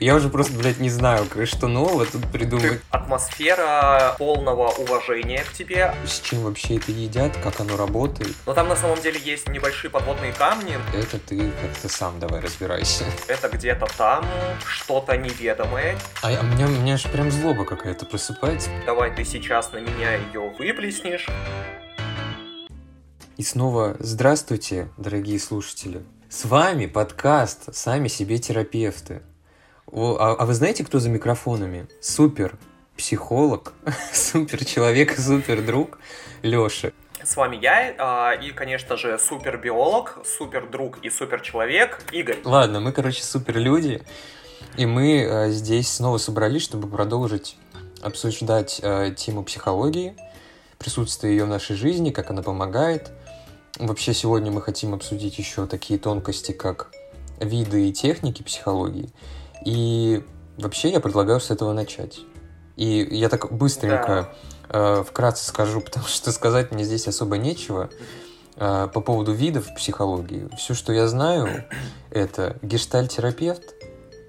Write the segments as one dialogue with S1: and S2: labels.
S1: Я уже просто, блядь, не знаю, что нового тут придумать.
S2: Атмосфера полного уважения к тебе.
S1: С чем вообще это едят, как оно работает.
S2: Но там на самом деле есть небольшие подводные камни.
S1: Это ты как-то сам давай разбирайся.
S2: Это где-то там что-то неведомое.
S1: А, а у меня, у меня же прям злоба какая-то просыпается.
S2: Давай ты сейчас на меня ее выплеснешь.
S1: И снова здравствуйте, дорогие слушатели. С вами подкаст «Сами себе терапевты». А, а вы знаете, кто за микрофонами? Супер психолог, супер человек, супер друг Лёша.
S2: С вами я а, и, конечно же, супер биолог, супер друг и супер человек Игорь.
S1: Ладно, мы, короче, супер люди, и мы а, здесь снова собрались, чтобы продолжить обсуждать а, тему психологии, присутствие ее в нашей жизни, как она помогает. Вообще сегодня мы хотим обсудить еще такие тонкости, как виды и техники психологии. И вообще я предлагаю с этого начать. И я так быстренько да. э, вкратце скажу, потому что сказать мне здесь особо нечего. Э, по поводу видов психологии. Все, что я знаю, это гештальтерапевт.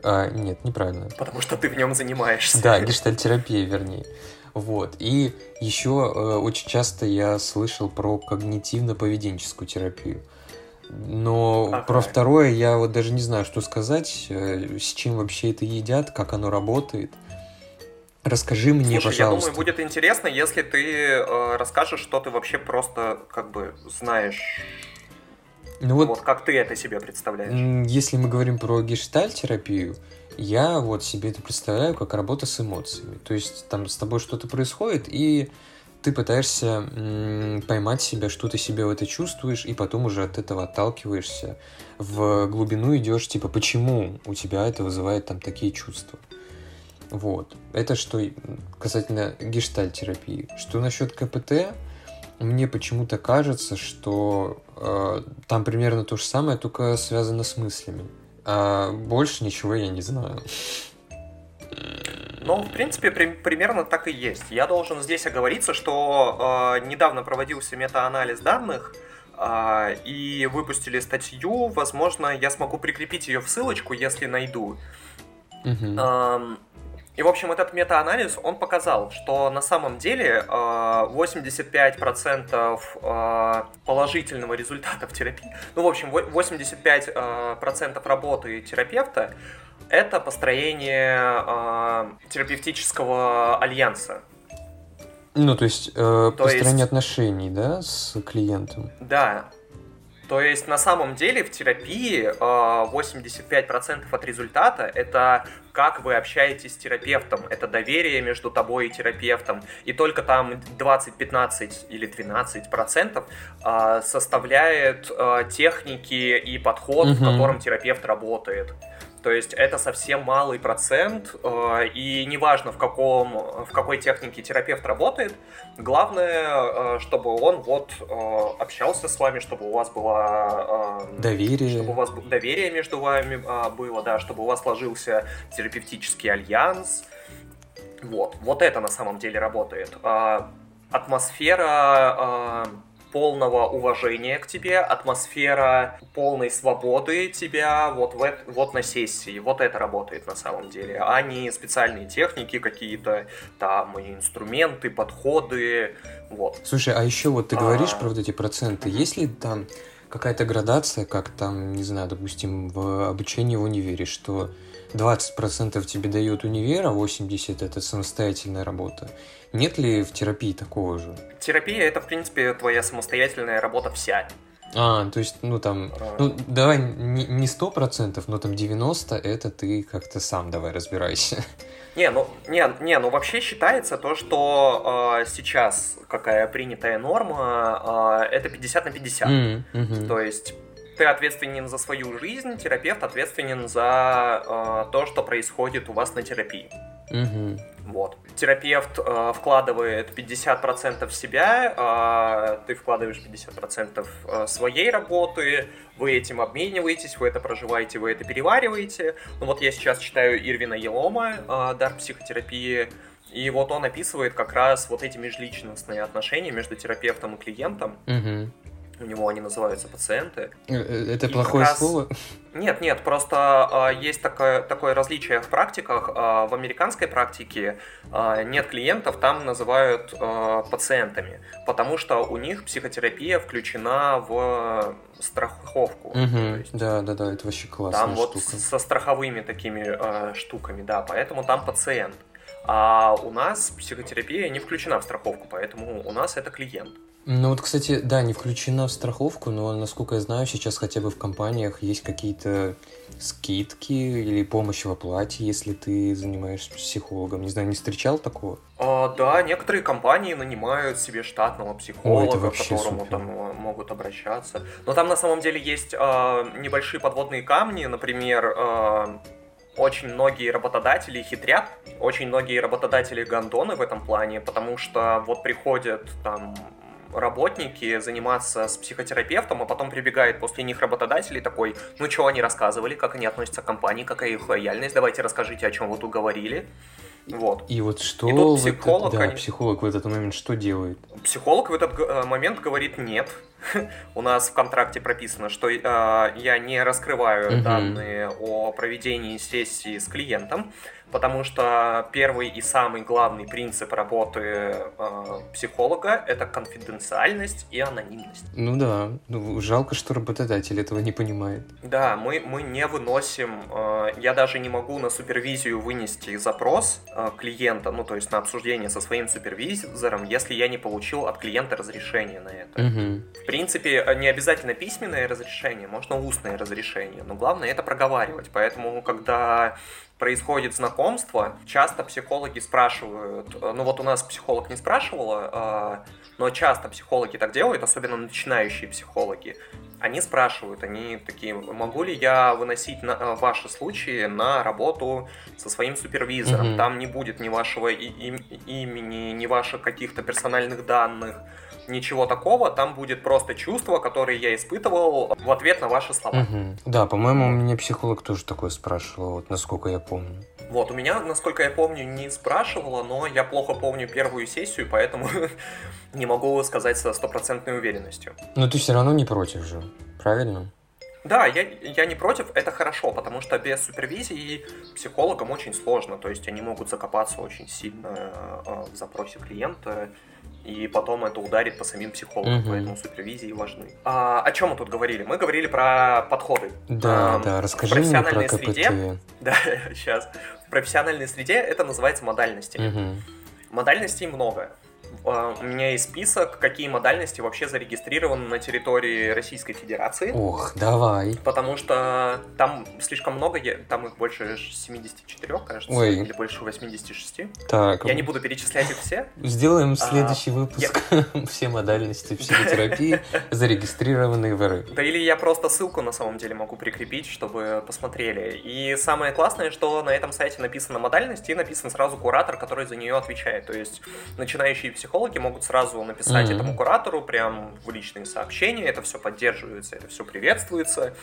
S1: А, нет, неправильно.
S2: Потому что ты в нем занимаешься.
S1: Да, гештальтерапия, вернее. Вот. И еще э, очень часто я слышал про когнитивно-поведенческую терапию. Но ага. про второе я вот даже не знаю, что сказать, э, с чем вообще это едят, как оно работает. Расскажи мне,
S2: Слушай,
S1: пожалуйста.
S2: я думаю, будет интересно, если ты э, расскажешь, что ты вообще просто как бы знаешь. Ну вот, вот как ты это себе представляешь?
S1: Если мы говорим про гештальтерапию, я вот себе это представляю как работа с эмоциями. То есть там с тобой что-то происходит, и ты пытаешься поймать себя, что ты себе в это чувствуешь, и потом уже от этого отталкиваешься. В глубину идешь, типа, почему у тебя это вызывает там такие чувства. Вот. Это что касательно гештальтерапии. Что насчет КПТ? Мне почему-то кажется, что э, там примерно то же самое, только связано с мыслями. А больше ничего я не знаю.
S2: Ну, в принципе, при, примерно так и есть. Я должен здесь оговориться, что э, недавно проводился метаанализ данных, э, и выпустили статью. Возможно, я смогу прикрепить ее в ссылочку, если найду. Uh-huh. Э, и, в общем, этот метаанализ, он показал, что на самом деле 85% э, положительного результата в терапии, ну, в общем, 85% работы терапевта это построение э, терапевтического альянса.
S1: Ну, то есть, э, то построение есть... отношений, да, с клиентом?
S2: Да. То есть, на самом деле, в терапии э, 85% от результата — это как вы общаетесь с терапевтом, это доверие между тобой и терапевтом. И только там 20, 15 или 12 процентов составляет э, техники и подход, угу. в котором терапевт работает. То есть это совсем малый процент, э, и неважно в, каком, в какой технике терапевт работает, главное, э, чтобы он вот э, общался с вами, чтобы у вас было...
S1: Доверие.
S2: Чтобы у вас доверие между вами было, да, чтобы у вас сложился терапевтический альянс. Вот, вот это на самом деле работает. Атмосфера полного уважения к тебе, атмосфера полной свободы тебя вот, в, вот на сессии. Вот это работает на самом деле, а не специальные техники какие-то, там, инструменты, подходы, вот.
S1: Слушай, а еще вот ты говоришь а... про вот эти проценты, есть ли там какая-то градация, как там, не знаю, допустим, в обучении в универе, что 20% тебе дает универ, а 80% это самостоятельная работа. Нет ли в терапии такого же?
S2: Терапия это, в принципе, твоя самостоятельная работа вся.
S1: А, то есть, ну там, а... ну давай не сто процентов, но там 90 это ты как-то сам давай разбирайся.
S2: Не, ну, не, не, ну вообще считается то, что э, сейчас какая принятая норма, э, это 50 на 50. Mm, -hmm. То есть ты ответственен за свою жизнь, терапевт ответственен за э, то, что происходит у вас на терапии.
S1: Угу.
S2: Вот. Терапевт э, вкладывает 50% себя, э, ты вкладываешь 50% э, своей работы, вы этим обмениваетесь, вы это проживаете, вы это перевариваете. Ну вот я сейчас читаю Ирвина Елома э, «Дар психотерапии», и вот он описывает как раз вот эти межличностные отношения между терапевтом и клиентом.
S1: Угу.
S2: У него они называются пациенты.
S1: Э, э, это и плохое раз... слово?
S2: Нет, нет, просто э, есть такое, такое различие в практиках. Э, в американской практике э, нет клиентов, там называют э, пациентами, потому что у них психотерапия включена в страховку.
S1: Угу, есть, да, да, да, это вообще классная
S2: Там штука. вот со страховыми такими э, штуками, да, поэтому там пациент. А у нас психотерапия не включена в страховку, поэтому у нас это клиент.
S1: Ну вот, кстати, да, не включена в страховку, но, насколько я знаю, сейчас хотя бы в компаниях есть какие-то скидки или помощь в оплате, если ты занимаешься психологом. Не знаю, не встречал такого?
S2: А, да, некоторые компании нанимают себе штатного психолога, Ой, к которому супер. там э, могут обращаться. Но там на самом деле есть а, небольшие подводные камни, например, а, очень многие работодатели хитрят, очень многие работодатели гондоны в этом плане, потому что вот приходят там работники заниматься с психотерапевтом, а потом прибегает после них работодатель такой, ну что они рассказывали, как они относятся к компании, какая их лояльность, давайте расскажите, о чем вы тут говорили. Вот.
S1: И вот что и тут психолог, этот, да, они... психолог в этот момент что делает?
S2: Психолог в этот э, момент говорит нет. У нас в контракте прописано, что э, я не раскрываю угу. данные о проведении сессии с клиентом потому что первый и самый главный принцип работы э, психолога это конфиденциальность и анонимность.
S1: Ну да, ну, жалко, что работодатель этого не понимает.
S2: Да, мы, мы не выносим, э, я даже не могу на супервизию вынести запрос э, клиента, ну то есть на обсуждение со своим супервизором, если я не получил от клиента разрешение на это.
S1: Угу.
S2: В принципе, не обязательно письменное разрешение, можно устное разрешение, но главное это проговаривать, поэтому когда происходит знакомство, часто психологи спрашивают, э, ну вот у нас психолог не спрашивала, а, но часто психологи так делают, особенно начинающие психологи. Они спрашивают, они такие, могу ли я выносить на, э, ваши случаи на работу со своим супервизором? Mm-hmm. Там не будет ни вашего и, и, имени, ни ваших каких-то персональных данных ничего такого, там будет просто чувство, которое я испытывал в ответ на ваши слова.
S1: Угу. Да, по-моему, у меня психолог тоже такое спрашивал, вот насколько я помню.
S2: Вот, у меня, насколько я помню, не спрашивала, но я плохо помню первую сессию, поэтому не могу сказать со стопроцентной уверенностью.
S1: Но ты все равно не против же, правильно?
S2: Да, я, я не против, это хорошо, потому что без супервизии психологам очень сложно, то есть они могут закопаться очень сильно э, в запросе клиента, и потом это ударит по самим психологам, угу. поэтому супервизии важны. А, о чем мы тут говорили? Мы говорили про подходы.
S1: Да, а, да, расскажи мне про КПТ.
S2: Среде, да, сейчас. В профессиональной среде это называется модальностями.
S1: Угу.
S2: Модальностей много. А, у меня есть список, какие модальности вообще зарегистрированы на территории Российской Федерации.
S1: Ох, давай.
S2: Потому что там слишком много, там их больше 74, кажется, Ой. или больше 86.
S1: Так.
S2: Я не буду перечислять их все.
S1: Сделаем а, следующий а, выпуск. Я... все модальности психотерапии, зарегистрированные в РФ.
S2: Да или я просто ссылку на самом деле могу прикрепить, чтобы посмотрели. И самое классное, что на этом сайте написана модальность и написан сразу куратор, который за нее отвечает. То есть начинающие психологи могут сразу написать mm-hmm. этому куратору прям в личные сообщения, это все поддерживается, это все приветствуется,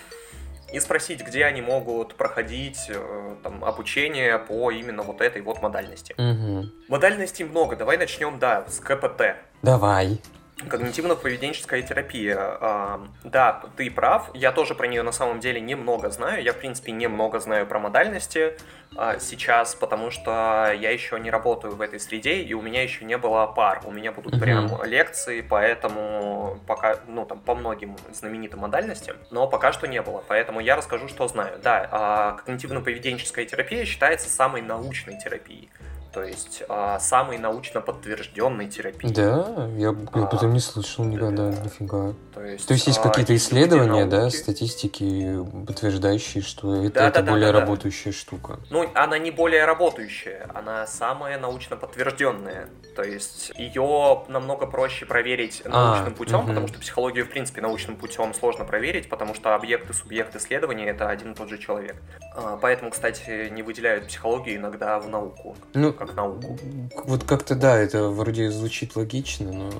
S2: и спросить, где они могут проходить э, там, обучение по именно вот этой вот модальности.
S1: Mm-hmm.
S2: Модальностей много, давай начнем, да, с КПТ.
S1: Давай.
S2: Когнитивно-поведенческая терапия. А, да, ты прав. Я тоже про нее на самом деле немного знаю. Я, в принципе, немного знаю про модальности а, сейчас, потому что я еще не работаю в этой среде, и у меня еще не было пар. У меня будут прям лекции, поэтому пока, ну, там, по многим знаменитым модальностям, но пока что не было. Поэтому я расскажу, что знаю. Да, а, когнитивно-поведенческая терапия считается самой научной терапией то есть а, самой научно подтвержденной терапии.
S1: Да, я, я об этом не слышал никогда, да. нифига. То есть, то есть есть а, какие-то исследования, да, статистики, подтверждающие, что это, да, это да, более да, работающая да. штука.
S2: Ну, она не более работающая, она самая научно подтвержденная. То есть ее намного проще проверить а, научным а, путем, угу. потому что психологию, в принципе, научным путем сложно проверить, потому что объект и субъект исследования это один и тот же человек. А, поэтому, кстати, не выделяют психологию иногда в науку.
S1: Ну, как науку. Вот как-то да, это вроде звучит логично, но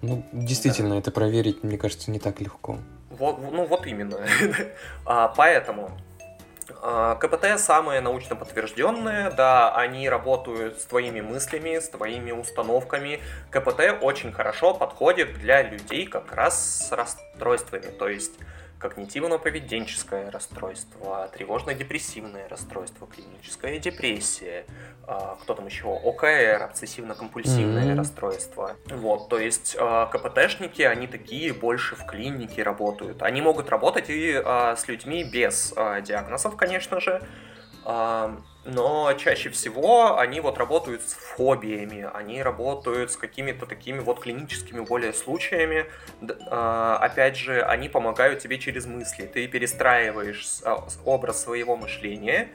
S1: ну, действительно, да. это проверить, мне кажется, не так легко.
S2: Вот, ну вот именно. а, поэтому А, КПТ самые научно подтвержденные, да, они работают с твоими мыслями, с твоими установками. КПТ очень хорошо подходит для людей как раз с расстройствами, то есть когнитивно-поведенческое расстройство, тревожно-депрессивное расстройство, клиническая депрессия, а, кто там еще, ОКР, обсессивно-компульсивное mm-hmm. расстройство. Вот, то есть а, КПТшники, они такие больше в клинике работают. Они могут работать и а, с людьми без диагнозов, конечно же, но чаще всего они вот работают с фобиями, они работают с какими-то такими вот клиническими более случаями. А, опять же, они помогают тебе через мысли. Ты перестраиваешь а, образ своего мышления,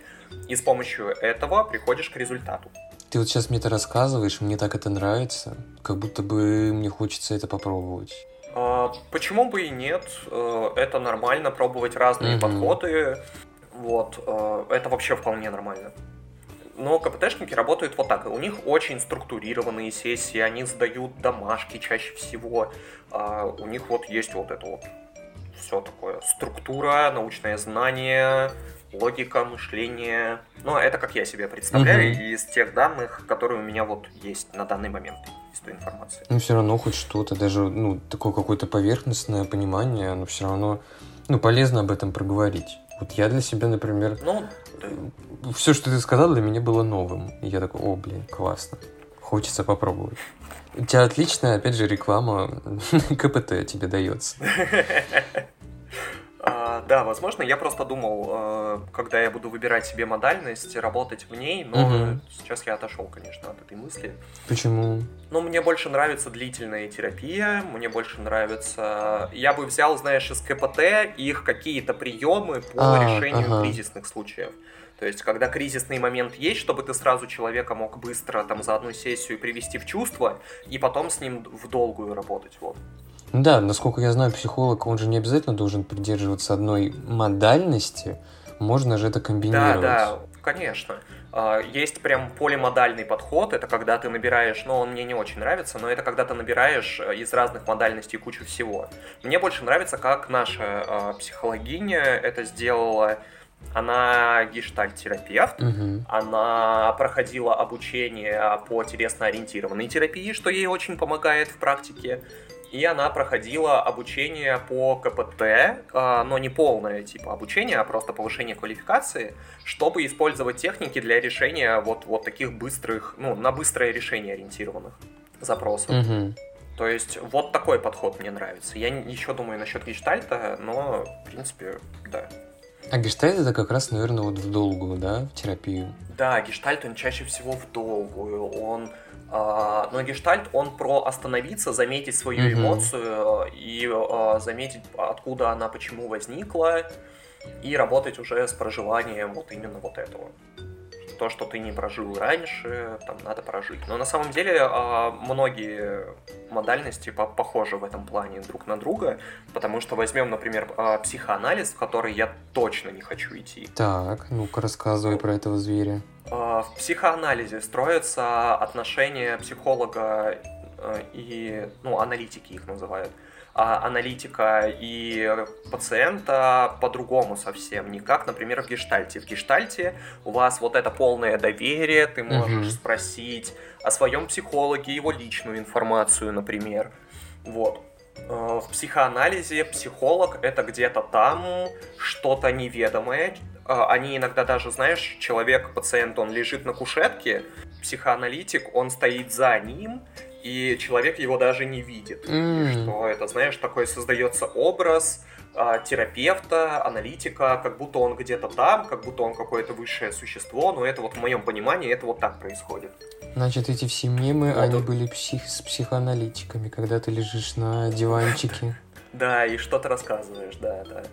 S2: и с помощью этого приходишь к результату.
S1: Ты вот сейчас мне это рассказываешь, мне так это нравится, как будто бы мне хочется это попробовать.
S2: А, почему бы и нет? Э, это нормально пробовать разные угу. подходы. Вот, э, это вообще вполне нормально. Но КПТшники работают вот так. У них очень структурированные сессии, они сдают домашки чаще всего. А у них вот есть вот это вот все такое. Структура, научное знание, логика, мышление. Но это как я себе представляю угу. из тех данных, которые у меня вот есть на данный момент из той информации.
S1: Ну, все равно хоть что-то, даже, ну, такое какое-то поверхностное понимание, но все равно, ну, полезно об этом проговорить. Вот я для себя, например, ну, да. все, что ты сказал, для меня было новым. И я такой, о, блин, классно. Хочется попробовать. У тебя отличная, опять же, реклама КПТ тебе дается.
S2: Да, возможно, я просто думал, э, когда я буду выбирать себе модальность, работать в ней, но угу. сейчас я отошел, конечно, от этой мысли.
S1: Почему?
S2: Ну, мне больше нравится длительная терапия, мне больше нравится... Я бы взял, знаешь, из КПТ их какие-то приемы по а, решению ага. кризисных случаев. То есть, когда кризисный момент есть, чтобы ты сразу человека мог быстро там за одну сессию привести в чувство, и потом с ним в долгую работать, вот.
S1: Да, насколько я знаю, психолог, он же не обязательно должен придерживаться одной модальности, можно же это комбинировать.
S2: Да, да, конечно. А, есть прям полимодальный подход, это когда ты набираешь, ну он мне не очень нравится, но это когда ты набираешь э, из разных модальностей кучу всего. Мне больше нравится, как наша а, психологиня это сделала. Она гештальт-терапевт, угу. она проходила обучение по телесно-ориентированной терапии, что ей очень помогает в практике и она проходила обучение по КПТ, а, но не полное типа обучение, а просто повышение квалификации, чтобы использовать техники для решения вот, вот таких быстрых, ну, на быстрое решение ориентированных запросов. Угу. То есть вот такой подход мне нравится. Я еще думаю насчет гештальта, но, в принципе, да.
S1: А гештальт это как раз, наверное, вот в долгую, да, в терапию?
S2: Да, гештальт он чаще всего в долгую. Он но гештальт, он про остановиться, заметить свою mm-hmm. эмоцию и а, заметить, откуда она, почему возникла, и работать уже с проживанием вот именно вот этого. То, что ты не прожил раньше, там надо прожить. Но на самом деле а, многие модальности похожи в этом плане друг на друга, потому что возьмем, например, психоанализ, в который я точно не хочу идти.
S1: Так, ну-ка рассказывай про этого зверя.
S2: А, в психоанализе строятся отношения психолога э, и, ну, аналитики их называют, а аналитика и пациента по-другому совсем, не как, например, в гештальте. В гештальте у вас вот это полное доверие, ты можешь угу. спросить о своем психологе, его личную информацию, например. Вот. Э, в психоанализе психолог это где-то там что-то неведомое, они иногда даже, знаешь, человек, пациент, он лежит на кушетке, психоаналитик, он стоит за ним, и человек его даже не видит. Mm. Что это, знаешь, такой создается образ а, терапевта, аналитика, как будто он где-то там, как будто он какое-то высшее существо, но это вот в моем понимании это вот так происходит.
S1: Значит, эти все мемы, вот они были псих... с психоаналитиками, когда ты лежишь на диванчике.
S2: Да, и что-то рассказываешь, да, да.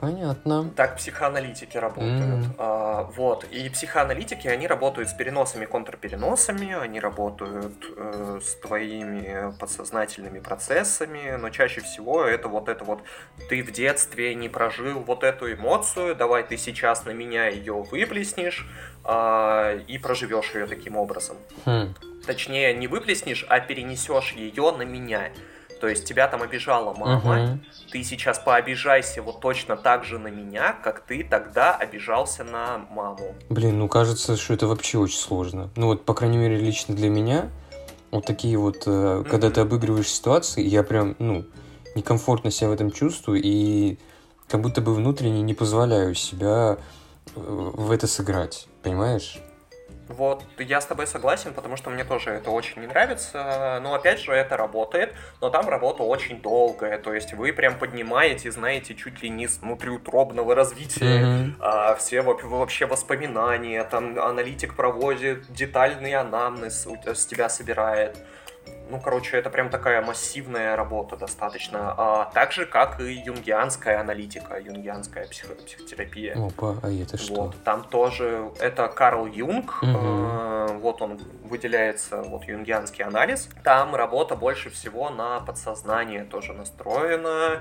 S1: Понятно.
S2: Так психоаналитики работают. Mm. А, вот. И психоаналитики, они работают с переносами, контрпереносами, они работают э, с твоими подсознательными процессами, но чаще всего это вот это вот ты в детстве не прожил вот эту эмоцию, давай ты сейчас на меня ее выплеснешь э, и проживешь ее таким образом. Mm. Точнее, не выплеснешь, а перенесешь ее на меня. То есть тебя там обижала мама,
S1: Мгм.
S2: ты сейчас пообижайся вот точно так же на меня, как ты тогда обижался на маму.
S1: Блин, ну кажется, что это вообще очень сложно. Ну вот, по крайней мере, лично для меня, вот такие вот, э, когда ты обыгрываешь ситуации, я прям, ну, некомфортно себя в этом чувствую и как будто бы внутренне не позволяю себя э, в это сыграть, понимаешь?
S2: Вот, я с тобой согласен, потому что мне тоже это очень не нравится. Но опять же, это работает, но там работа очень долгая. То есть вы прям поднимаете, знаете, чуть ли не с внутриутробного развития
S1: Мгм.
S2: а, все во- вообще воспоминания, там аналитик проводит детальный анамнез, с тебя собирает. Ну, короче, это прям такая массивная работа достаточно. А, так же, как и юнгианская аналитика, юнгианская психо- психотерапия.
S1: Опа, а это что?
S2: Вот, там тоже это Карл Юнг,
S1: Мгм.
S2: э, вот он выделяется, вот юнгианский анализ. Там работа больше всего на подсознание тоже настроена.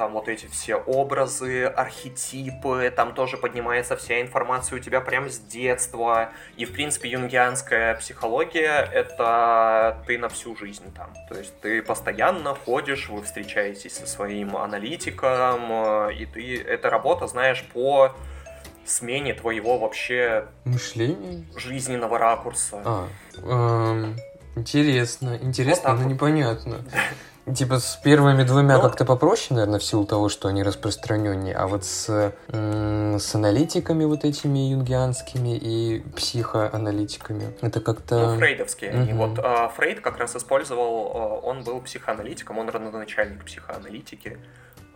S2: Там вот эти все образы, архетипы, там тоже поднимается вся информация у тебя прям с детства. И, в принципе, юнгианская психология — это ты на всю жизнь там. То есть ты постоянно ходишь, вы встречаетесь со своим аналитиком, э, и ты... Эта работа, знаешь, по смене твоего вообще
S1: Мышление?
S2: жизненного ракурса.
S1: А, эм, интересно, интересно,
S2: так
S1: но
S2: вот.
S1: непонятно. Типа с первыми двумя
S2: Ну.
S1: как-то попроще, наверное, в силу того, что они распространеннее, а вот с, с аналитиками вот этими юнгианскими и психоаналитиками, это как-то...
S2: Ну, фрейдовские они.
S1: Мгм.
S2: Вот а, Фрейд как раз использовал, а, он был психоаналитиком, он родоначальник психоаналитики.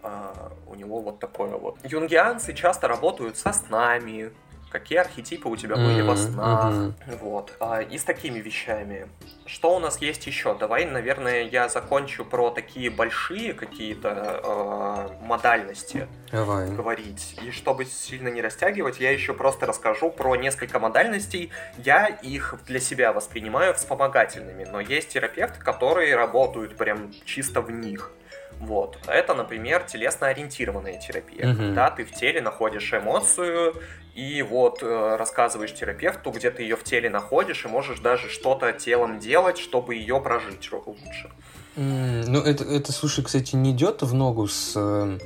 S2: А, у него вот такое вот. Юнгианцы часто работают со снами, какие архетипы у тебя были во
S1: М,
S2: снах. Вот. А, и с такими вещами. Что у нас есть еще? Давай, наверное, я закончу про такие большие какие-то а, модальности
S1: Давай.
S2: говорить. И чтобы сильно не растягивать, я еще просто расскажу про несколько модальностей. Я их для себя воспринимаю вспомогательными, но есть терапевты, которые работают прям чисто в них. Вот. Это, например, телесно-ориентированная терапия.
S1: Мгм.
S2: Когда ты в теле находишь эмоцию, и вот э, рассказываешь терапевту, где ты ее в теле находишь, и можешь даже что-то телом делать, чтобы ее прожить лучше.
S1: М, Ну, это, это, слушай, кстати, не идет в ногу с э,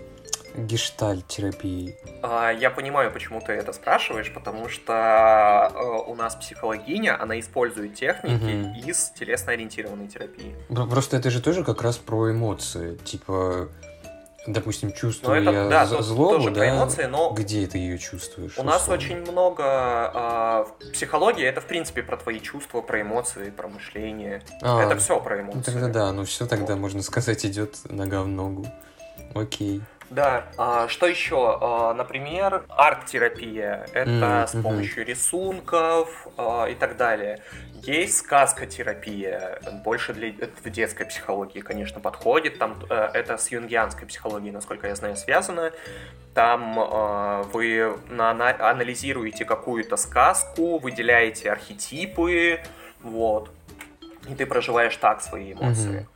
S1: гештальт-терапией.
S2: А, Я понимаю, почему ты это спрашиваешь, потому что э, у нас психологиня, она использует техники
S1: Мгм.
S2: из телесно-ориентированной терапии.
S1: Про- Просто это же тоже как раз про эмоции. Типа, допустим,
S2: Но
S1: чувствую
S2: это,
S1: я
S2: да,
S1: злобу,
S2: тоже
S1: да?
S2: эмоции, но
S1: Где ты ее чувствуешь?
S2: у нас
S1: условно?
S2: очень много... а, в психологии это, в принципе, про твои чувства, про эмоции, про мышление.
S1: А,
S2: это все про
S1: Ну
S2: эмоции.
S1: тогда да, ну все тогда,
S2: Вот.
S1: можно сказать, идет нога в ногу. Окей.
S2: Да, а, что еще? А, например, арт-терапия. Это
S1: М,
S2: с помощью рисунков а, и так далее. Есть сказкотерапия, больше для в детской психологии, конечно, подходит. Там э, это с юнгианской психологией, насколько я знаю, связано. Там э, вы на- на- анализируете какую-то сказку, выделяете архетипы, вот, и ты проживаешь так свои эмоции.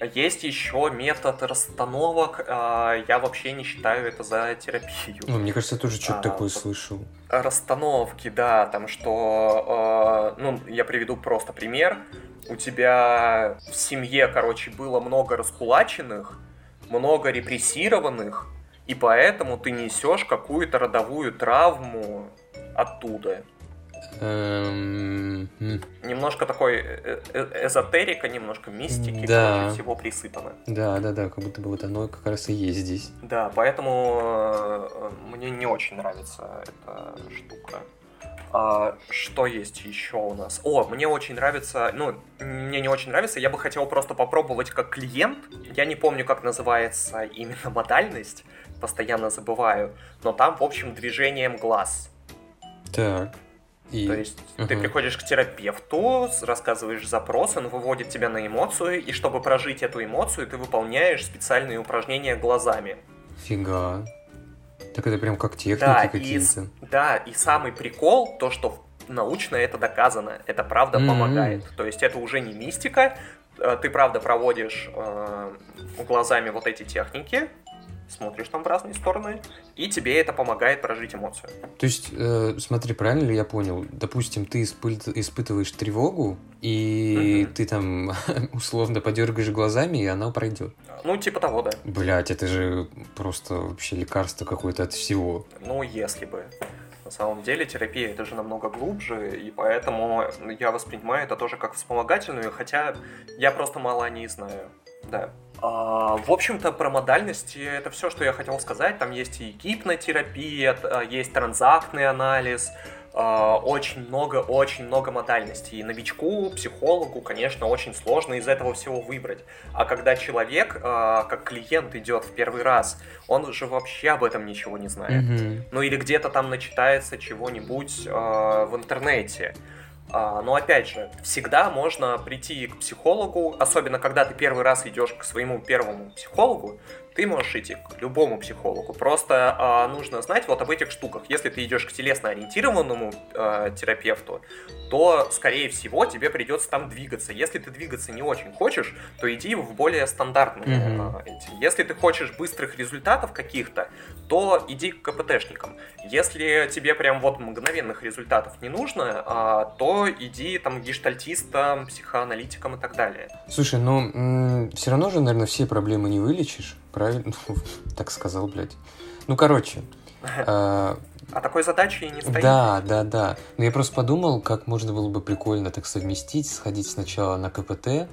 S2: Есть еще метод расстановок. а, Я вообще не считаю это за терапию.
S1: Ну, мне кажется, я тоже что-то
S2: А,
S1: такое слышал.
S2: Расстановки, да, там что, э, ну, я приведу просто пример. У тебя в семье, короче, было много раскулаченных, много репрессированных, и поэтому ты несешь какую-то родовую травму оттуда.
S1: Эм,
S2: Немножко такой э- э- эзотерика, немножко мистики,
S1: Да.
S2: короче, всего присыпано.
S1: Да, да, да, как будто бы вот оно как раз и есть здесь.
S2: Да, поэтому э, мне не очень нравится эта штука. А, что есть еще у нас? О, мне очень нравится, ну, мне не очень нравится, я бы хотел просто попробовать как клиент. Я не помню, как называется именно модальность, постоянно забываю, но там, в общем, движением глаз.
S1: Так. И...
S2: То есть ты
S1: Ага.
S2: приходишь к терапевту, рассказываешь запрос, он выводит тебя на эмоцию, и чтобы прожить эту эмоцию, ты выполняешь специальные упражнения глазами.
S1: Фига. Так это прям как техники
S2: Да, и,
S1: какие-то.
S2: с- да, и самый прикол, то, что научно это доказано, это правда
S1: М-м.
S2: помогает. То есть это уже не мистика, э, ты правда проводишь э, глазами вот эти техники, смотришь там в разные стороны, и тебе это помогает прожить эмоцию.
S1: То есть, э, смотри, правильно ли я понял? Допустим, ты испы- испытываешь тревогу, и mm-hmm. ты там условно подергаешь глазами, и она пройдет.
S2: Ну, типа того, да.
S1: Блять, это же просто вообще лекарство какое-то от всего.
S2: Ну, если бы. На самом деле терапия это же намного глубже, и поэтому я воспринимаю это тоже как вспомогательную, хотя я просто мало о ней знаю. Да. А, в общем-то, про модальности это все, что я хотел сказать. Там есть и гипнотерапия, а, есть транзактный анализ, а, очень много, очень много модальностей. И новичку, психологу, конечно, очень сложно из этого всего выбрать. А когда человек, как клиент идет в первый раз, он же вообще об этом ничего не знает. Mm-hmm. Ну или где-то там начитается чего-нибудь в интернете. А, но опять же, всегда можно прийти к психологу, особенно когда ты первый раз идешь к своему первому психологу, ты можешь идти к любому психологу. Просто а, нужно знать вот об этих штуках. Если ты идешь к телесно-ориентированному а, терапевту, то, скорее всего, тебе придется там двигаться. Если ты двигаться не очень хочешь, то иди в более стандартные mm-hmm. эти. Если ты хочешь быстрых результатов каких-то, то иди к КПТшникам. Если тебе прям вот мгновенных результатов не нужно, а, то иди там к гештальтистам, психоаналитикам и так далее.
S1: Слушай, ну все равно же, наверное, все проблемы не вылечишь правильно? так сказал, блядь. Ну, короче.
S2: А, а такой задачи и не стоит.
S1: Да, да, да. Но я просто подумал, как можно было бы прикольно так совместить, сходить сначала на КПТ,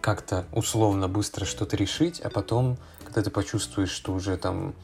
S1: как-то условно быстро что-то решить, а потом, когда ты почувствуешь, что уже там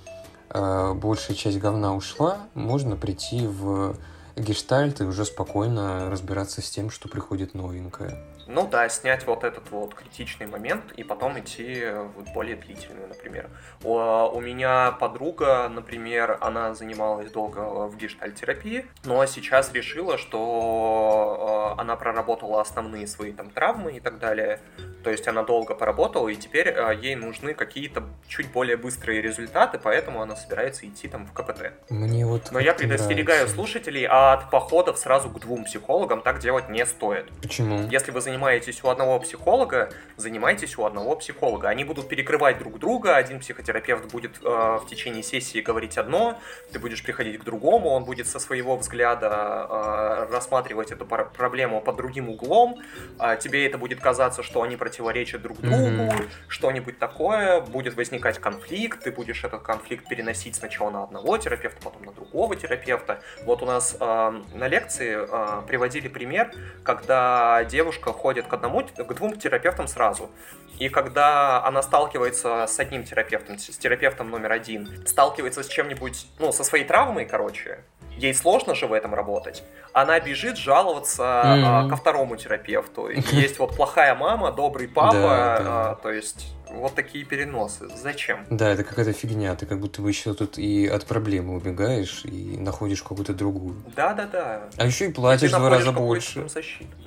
S1: э, большая часть говна ушла, можно прийти в гештальт и уже спокойно разбираться с тем, что приходит новенькое.
S2: Ну да, снять вот этот вот критичный момент и потом идти в более длительную, например. У, у меня подруга, например, она занималась долго в гештальтерапии, но сейчас решила, что э, она проработала основные свои там травмы и так далее. То есть она долго поработала, и теперь э, ей нужны какие-то чуть более быстрые результаты, поэтому она собирается идти там в КПТ.
S1: Мне вот
S2: Но я предостерегаю нравится. слушателей от походов сразу к двум психологам, так делать не стоит.
S1: Почему?
S2: Если вы занимаетесь у одного психолога, занимайтесь у одного психолога. Они будут перекрывать друг друга. Один психотерапевт будет э, в течение сессии говорить одно, ты будешь приходить к другому, он будет со своего взгляда э, рассматривать эту проблему под другим углом. Э, тебе это будет казаться, что они противоречат друг другу, mm-hmm. что-нибудь такое, будет возникать конфликт, ты будешь этот конфликт переносить сначала на одного терапевта, потом на другого терапевта. Вот у нас э, на лекции э, приводили пример, когда девушка ходит к одному, к двум терапевтам сразу. И когда она сталкивается с одним терапевтом, с терапевтом номер один, сталкивается с чем-нибудь, ну, со своей травмой, короче, ей сложно же в этом работать. Она бежит жаловаться mm-hmm. а, ко второму терапевту. Есть вот плохая мама, добрый папа, да, да. А, то есть вот такие переносы. Зачем?
S1: Да, это какая-то фигня. Ты как будто бы еще тут и от проблемы убегаешь и находишь какую-то другую.
S2: Да, да, да.
S1: А еще и платишь в два раза больше.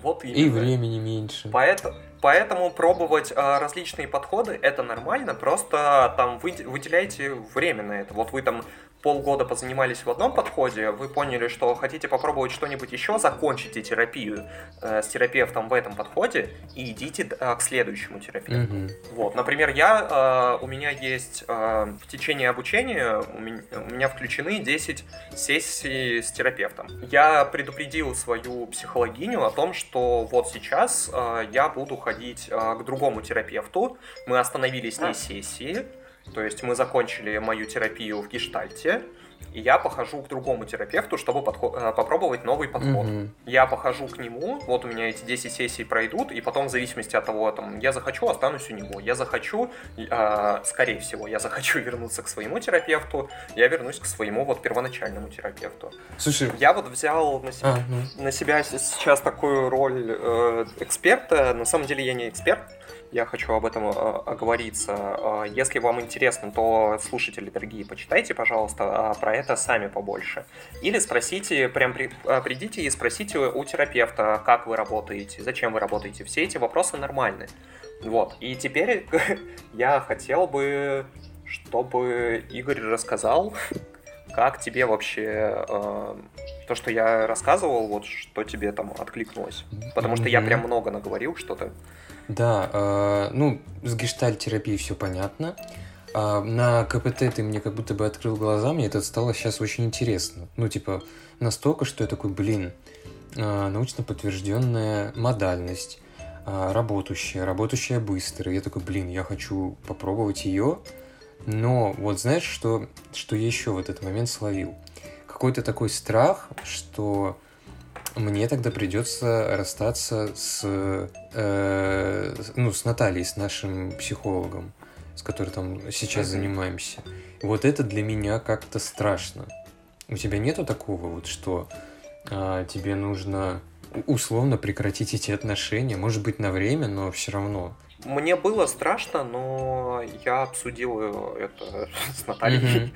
S2: Вот
S1: именно. И времени меньше.
S2: Поэтому, поэтому пробовать а, различные подходы это нормально. Просто там вы, выделяйте время на это. Вот вы там полгода позанимались в одном подходе, вы поняли, что хотите попробовать что-нибудь еще, закончите терапию э, с терапевтом в этом подходе и идите э, к следующему терапевту. Mm-hmm. Вот, например, я, э, у меня есть э, в течение обучения, у меня, у меня включены 10 сессий с терапевтом. Я предупредил свою психологиню о том, что вот сейчас э, я буду ходить э, к другому терапевту, мы остановили с ней сессии, то есть мы закончили мою терапию в гештальте, и я похожу к другому терапевту, чтобы подход, э, попробовать новый подход. Mm-hmm. Я похожу к нему, вот у меня эти 10 сессий пройдут, и потом в зависимости от того, там, я захочу, останусь у него. Я захочу, э, скорее всего, я захочу вернуться к своему терапевту, я вернусь к своему вот первоначальному терапевту.
S1: Слушай,
S2: я вот взял на себя, а, ну. на себя сейчас такую роль э, эксперта. На самом деле я не эксперт, я хочу об этом э, оговориться. Э, если вам интересно, то, слушатели дорогие, почитайте, пожалуйста, э, про это сами побольше. Или спросите, прям при, придите и спросите у терапевта, как вы работаете, зачем вы работаете. Все эти вопросы нормальны. Вот. И теперь я хотел бы, чтобы Игорь рассказал, как тебе вообще э, то, что я рассказывал, вот что тебе там откликнулось? Потому что я прям много наговорил что-то.
S1: Да, э, ну, с гештальт-терапией все понятно. А, на КПТ ты мне как будто бы открыл глаза, мне это стало сейчас очень интересно. Ну, типа, настолько, что я такой, блин, а, научно подтвержденная модальность, а, работающая, работающая быстро. Я такой, блин, я хочу попробовать ее. Но вот знаешь, что, что я еще в этот момент словил? Какой-то такой страх, что мне тогда придется расстаться с, э, ну, с Натальей, с нашим психологом, с которой там сейчас занимаемся. Вот это для меня как-то страшно. У тебя нету такого вот, что а, тебе нужно условно прекратить эти отношения, может быть на время, но все равно.
S2: Мне было страшно, но я обсудил это с Натальей.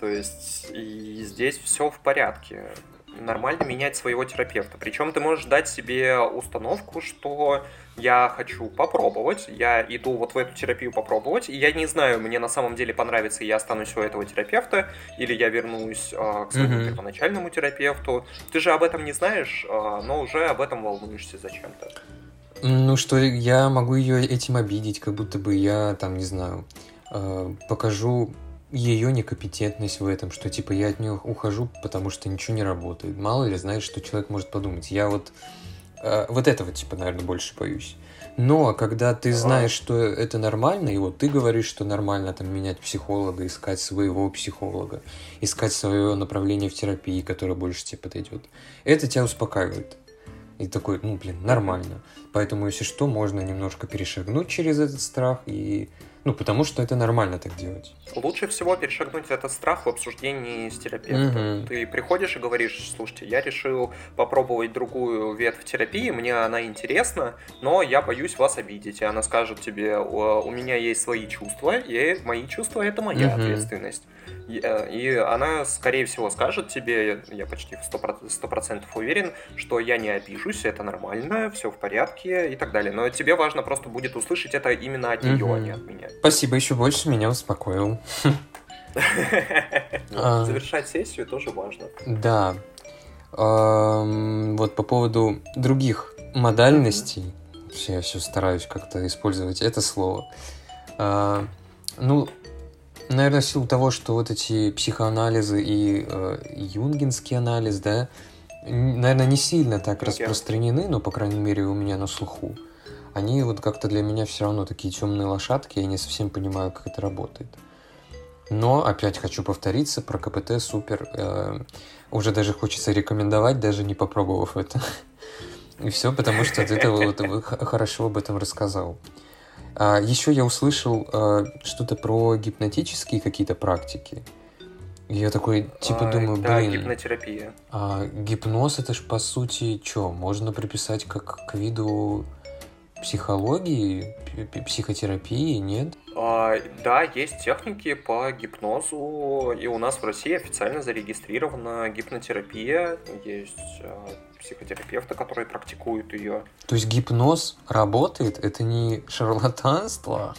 S2: То есть и здесь все в порядке нормально менять своего терапевта. Причем ты можешь дать себе установку, что я хочу попробовать, я иду вот в эту терапию попробовать, и я не знаю, мне на самом деле понравится, и я останусь у этого терапевта, или я вернусь а, к своему mm-hmm. первоначальному терапевту. Ты же об этом не знаешь, а, но уже об этом волнуешься зачем-то.
S1: Ну, что я могу ее этим обидеть, как будто бы я, там, не знаю, э, покажу ее некомпетентность в этом, что типа я от нее ухожу, потому что ничего не работает. Мало ли, знаешь, что человек может подумать. Я вот э, вот этого типа, наверное, больше боюсь. Но когда ты знаешь, что это нормально, и вот ты говоришь, что нормально там менять психолога, искать своего психолога, искать свое направление в терапии, которое больше тебе подойдет, это тебя успокаивает. И такой, ну, блин, нормально. Поэтому, если что, можно немножко перешагнуть через этот страх и ну, потому что это нормально так делать.
S2: Лучше всего перешагнуть этот страх в обсуждении с терапевтом. Угу. Ты приходишь и говоришь, слушайте, я решил попробовать другую ветвь терапии, мне она интересна, но я боюсь вас обидеть. И она скажет тебе, у меня есть свои чувства, и мои чувства — это моя угу. ответственность. Э, и она, скорее всего, скажет тебе, я почти в 100%, уверен, что я не обижусь, это нормально, все в порядке и так далее. Но тебе важно просто будет услышать это именно от нее, а не от меня.
S1: Спасибо, еще больше меня успокоил.
S2: А. Завершать сессию тоже важно.
S1: Да. Вот по поводу других модальностей, я все стараюсь как-то использовать это слово. А, ну, Наверное, в силу того, что вот эти психоанализы и э, юнгинский анализ, да, наверное, не сильно так распространены, но, по крайней мере, у меня на слуху. Они вот как-то для меня все равно такие темные лошадки, я не совсем понимаю, как это работает. Но, опять хочу повториться, про КПТ супер. Э, уже даже хочется рекомендовать, даже не попробовав это. И все потому, что ты вот, хорошо об этом рассказал. А, еще я услышал а, что-то про гипнотические какие-то практики. И я такой, типа, а, думаю,
S2: да,
S1: блин...
S2: гипнотерапия.
S1: А гипноз это ж, по сути, что, можно приписать как к виду психологии, психотерапии, нет?
S2: А, да, есть техники по гипнозу, и у нас в России официально зарегистрирована гипнотерапия, есть а, психотерапевты, которые практикуют ее.
S1: То есть гипноз работает? Это не шарлатанство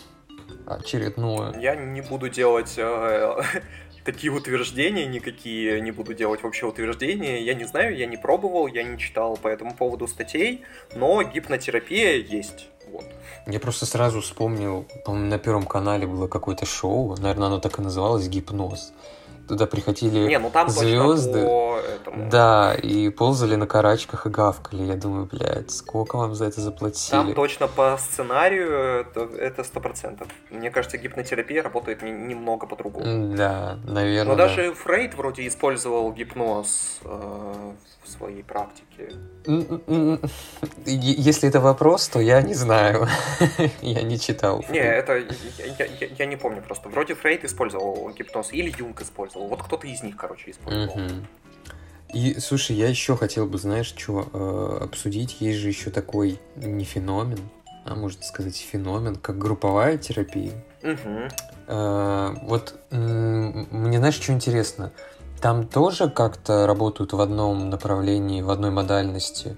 S1: очередное?
S2: Я не буду делать э, такие утверждения, никакие не буду делать вообще утверждения. Я не знаю, я не пробовал, я не читал по этому поводу статей, но гипнотерапия есть.
S1: Я просто сразу вспомнил, по-моему, на Первом канале было какое-то шоу, наверное, оно так и называлось «Гипноз». Туда приходили
S2: Не, ну там звезды. По этому.
S1: Да, и ползали на карачках и гавкали. Я думаю, блядь, сколько вам за это заплатили?
S2: Там точно по сценарию это сто процентов. Мне кажется, гипнотерапия работает не, немного по-другому.
S1: Да, наверное.
S2: Но даже Фрейд вроде использовал гипноз э, в своей практике.
S1: Если это вопрос, то я не знаю. я не читал.
S2: Не, это я, я, я не помню просто. Вроде Фрейд использовал гипноз или Юнг использовал. Вот кто-то из них, короче, использовал.
S1: И, слушай, я еще хотел бы, знаешь, что э, обсудить. Есть же еще такой не феномен, а можно сказать феномен, как групповая терапия.
S2: Угу.
S1: Э, вот мне, знаешь, что интересно? Там тоже как-то работают в одном направлении, в одной модальности.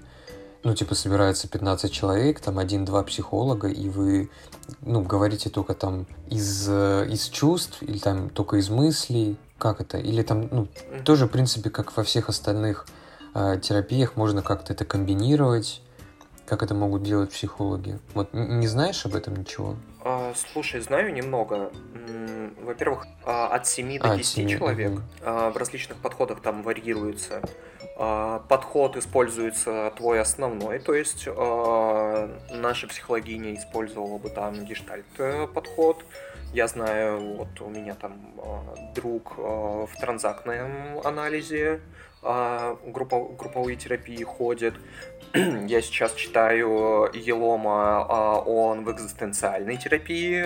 S1: Ну, типа, собирается 15 человек, там один-два психолога, и вы, ну, говорите только там из, э, из чувств, или там только из мыслей. Как это? Или там, ну, тоже, в принципе, как во всех остальных э, терапиях, можно как-то это комбинировать. Как это могут делать психологи? Вот не знаешь об этом ничего?
S2: А, слушай, знаю немного. во-первых, а, от 7 до 10 а, человек. Угу. В различных подходах там варьируется. Подход используется твой основной, то есть наша психологиня использовала бы там гештальт э, подход. Я знаю, вот у меня там друг в транзактном анализе групповые терапии ходит. Я сейчас читаю Елома, а он в экзистенциальной терапии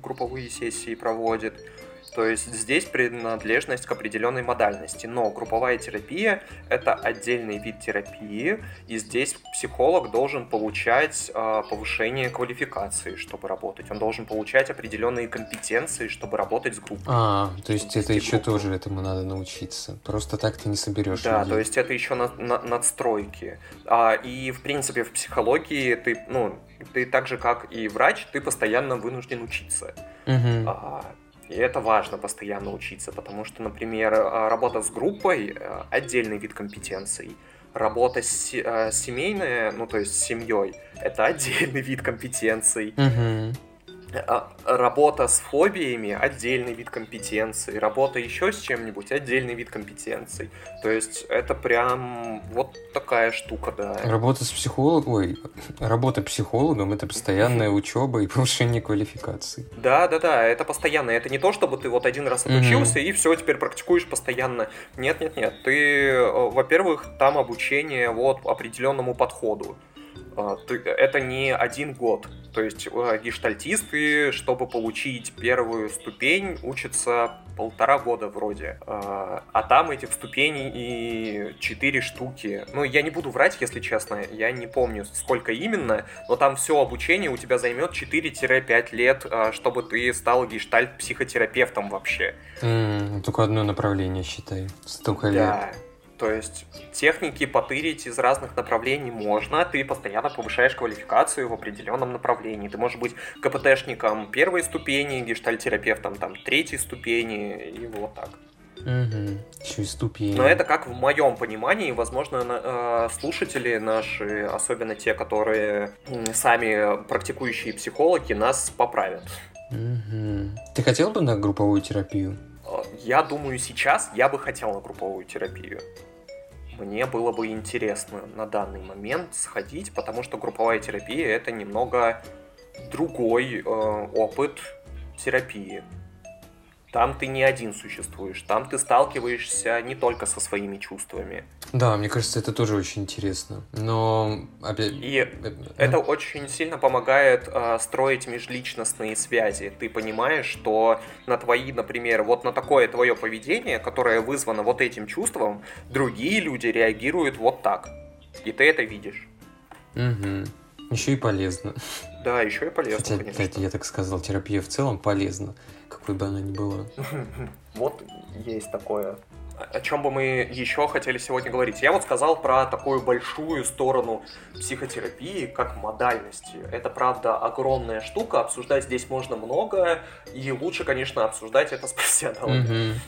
S2: групповые сессии проводит. То есть здесь принадлежность к определенной модальности. Но групповая терапия — это отдельный вид терапии, и здесь психолог должен получать э, повышение квалификации, чтобы работать. Он должен получать определенные компетенции, чтобы работать с группой.
S1: А, то есть это еще группу. тоже этому надо научиться. Просто так ты не соберешь.
S2: Да, людей. то есть это еще на, на, надстройки. А, и в принципе в психологии ты, ну, ты так же как и врач, ты постоянно вынужден учиться.
S1: Угу.
S2: А, и это важно постоянно учиться, потому что, например, э, работа с группой э, — отдельный вид компетенций. Работа с, э, семейная, ну то есть с семьей, это отдельный вид компетенций.
S1: Угу.
S2: А, работа с фобиями – отдельный вид компетенции, работа еще с чем-нибудь – отдельный вид компетенций. То есть это прям вот такая штука, да.
S1: Работа с психологом, ой, работа психологом – это постоянная учеба и повышение квалификации.
S2: Да, да, да, это постоянно. Это не то, чтобы ты вот один раз отучился mm-hmm. и все, теперь практикуешь постоянно. Нет, нет, нет. Ты, э, во-первых, там обучение вот определенному подходу. А, это не один год. То есть э, гештальтисты, чтобы получить первую ступень, учатся полтора года вроде. А, а там этих ступеней и четыре штуки. Ну, я не буду врать, если честно, я не помню, сколько именно, но там все обучение у тебя займет 4-5 лет, а, чтобы ты стал гештальт-психотерапевтом вообще.
S1: Mm, только одно направление, считай. Столько лет.
S2: То есть техники потырить из разных направлений можно, ты постоянно повышаешь квалификацию в определенном направлении. Ты можешь быть КПТшником первой ступени, гештальтерапевтом там третьей ступени и вот так.
S1: Угу. Еще и ступени.
S2: Но это как в моем понимании, возможно, э, слушатели наши, особенно те, которые сами практикующие психологи, нас поправят.
S1: Угу. Ты хотел бы на групповую терапию?
S2: Э, я думаю, сейчас я бы хотел на групповую терапию мне было бы интересно на данный момент сходить, потому что групповая терапия это немного другой э, опыт терапии. Там ты не один существуешь, там ты сталкиваешься не только со своими чувствами.
S1: Да, мне кажется, это тоже очень интересно. Но опять...
S2: И э, это очень сильно помогает э, строить межличностные связи. Ты понимаешь, что на твои, например, вот на такое твое поведение, которое вызвано вот этим чувством, другие люди реагируют вот так. И ты это видишь.
S1: Угу. Еще и полезно.
S2: Да, еще и полезно,
S1: Хотя, конечно. Опять я так сказал, терапия в целом полезна какой бы она ни была.
S2: Вот есть такое. О чем бы мы еще хотели сегодня говорить? Я вот сказал про такую большую сторону психотерапии, как модальности. Это, правда, огромная штука, обсуждать здесь можно много, и лучше, конечно, обсуждать это с профессионалами.
S1: Угу.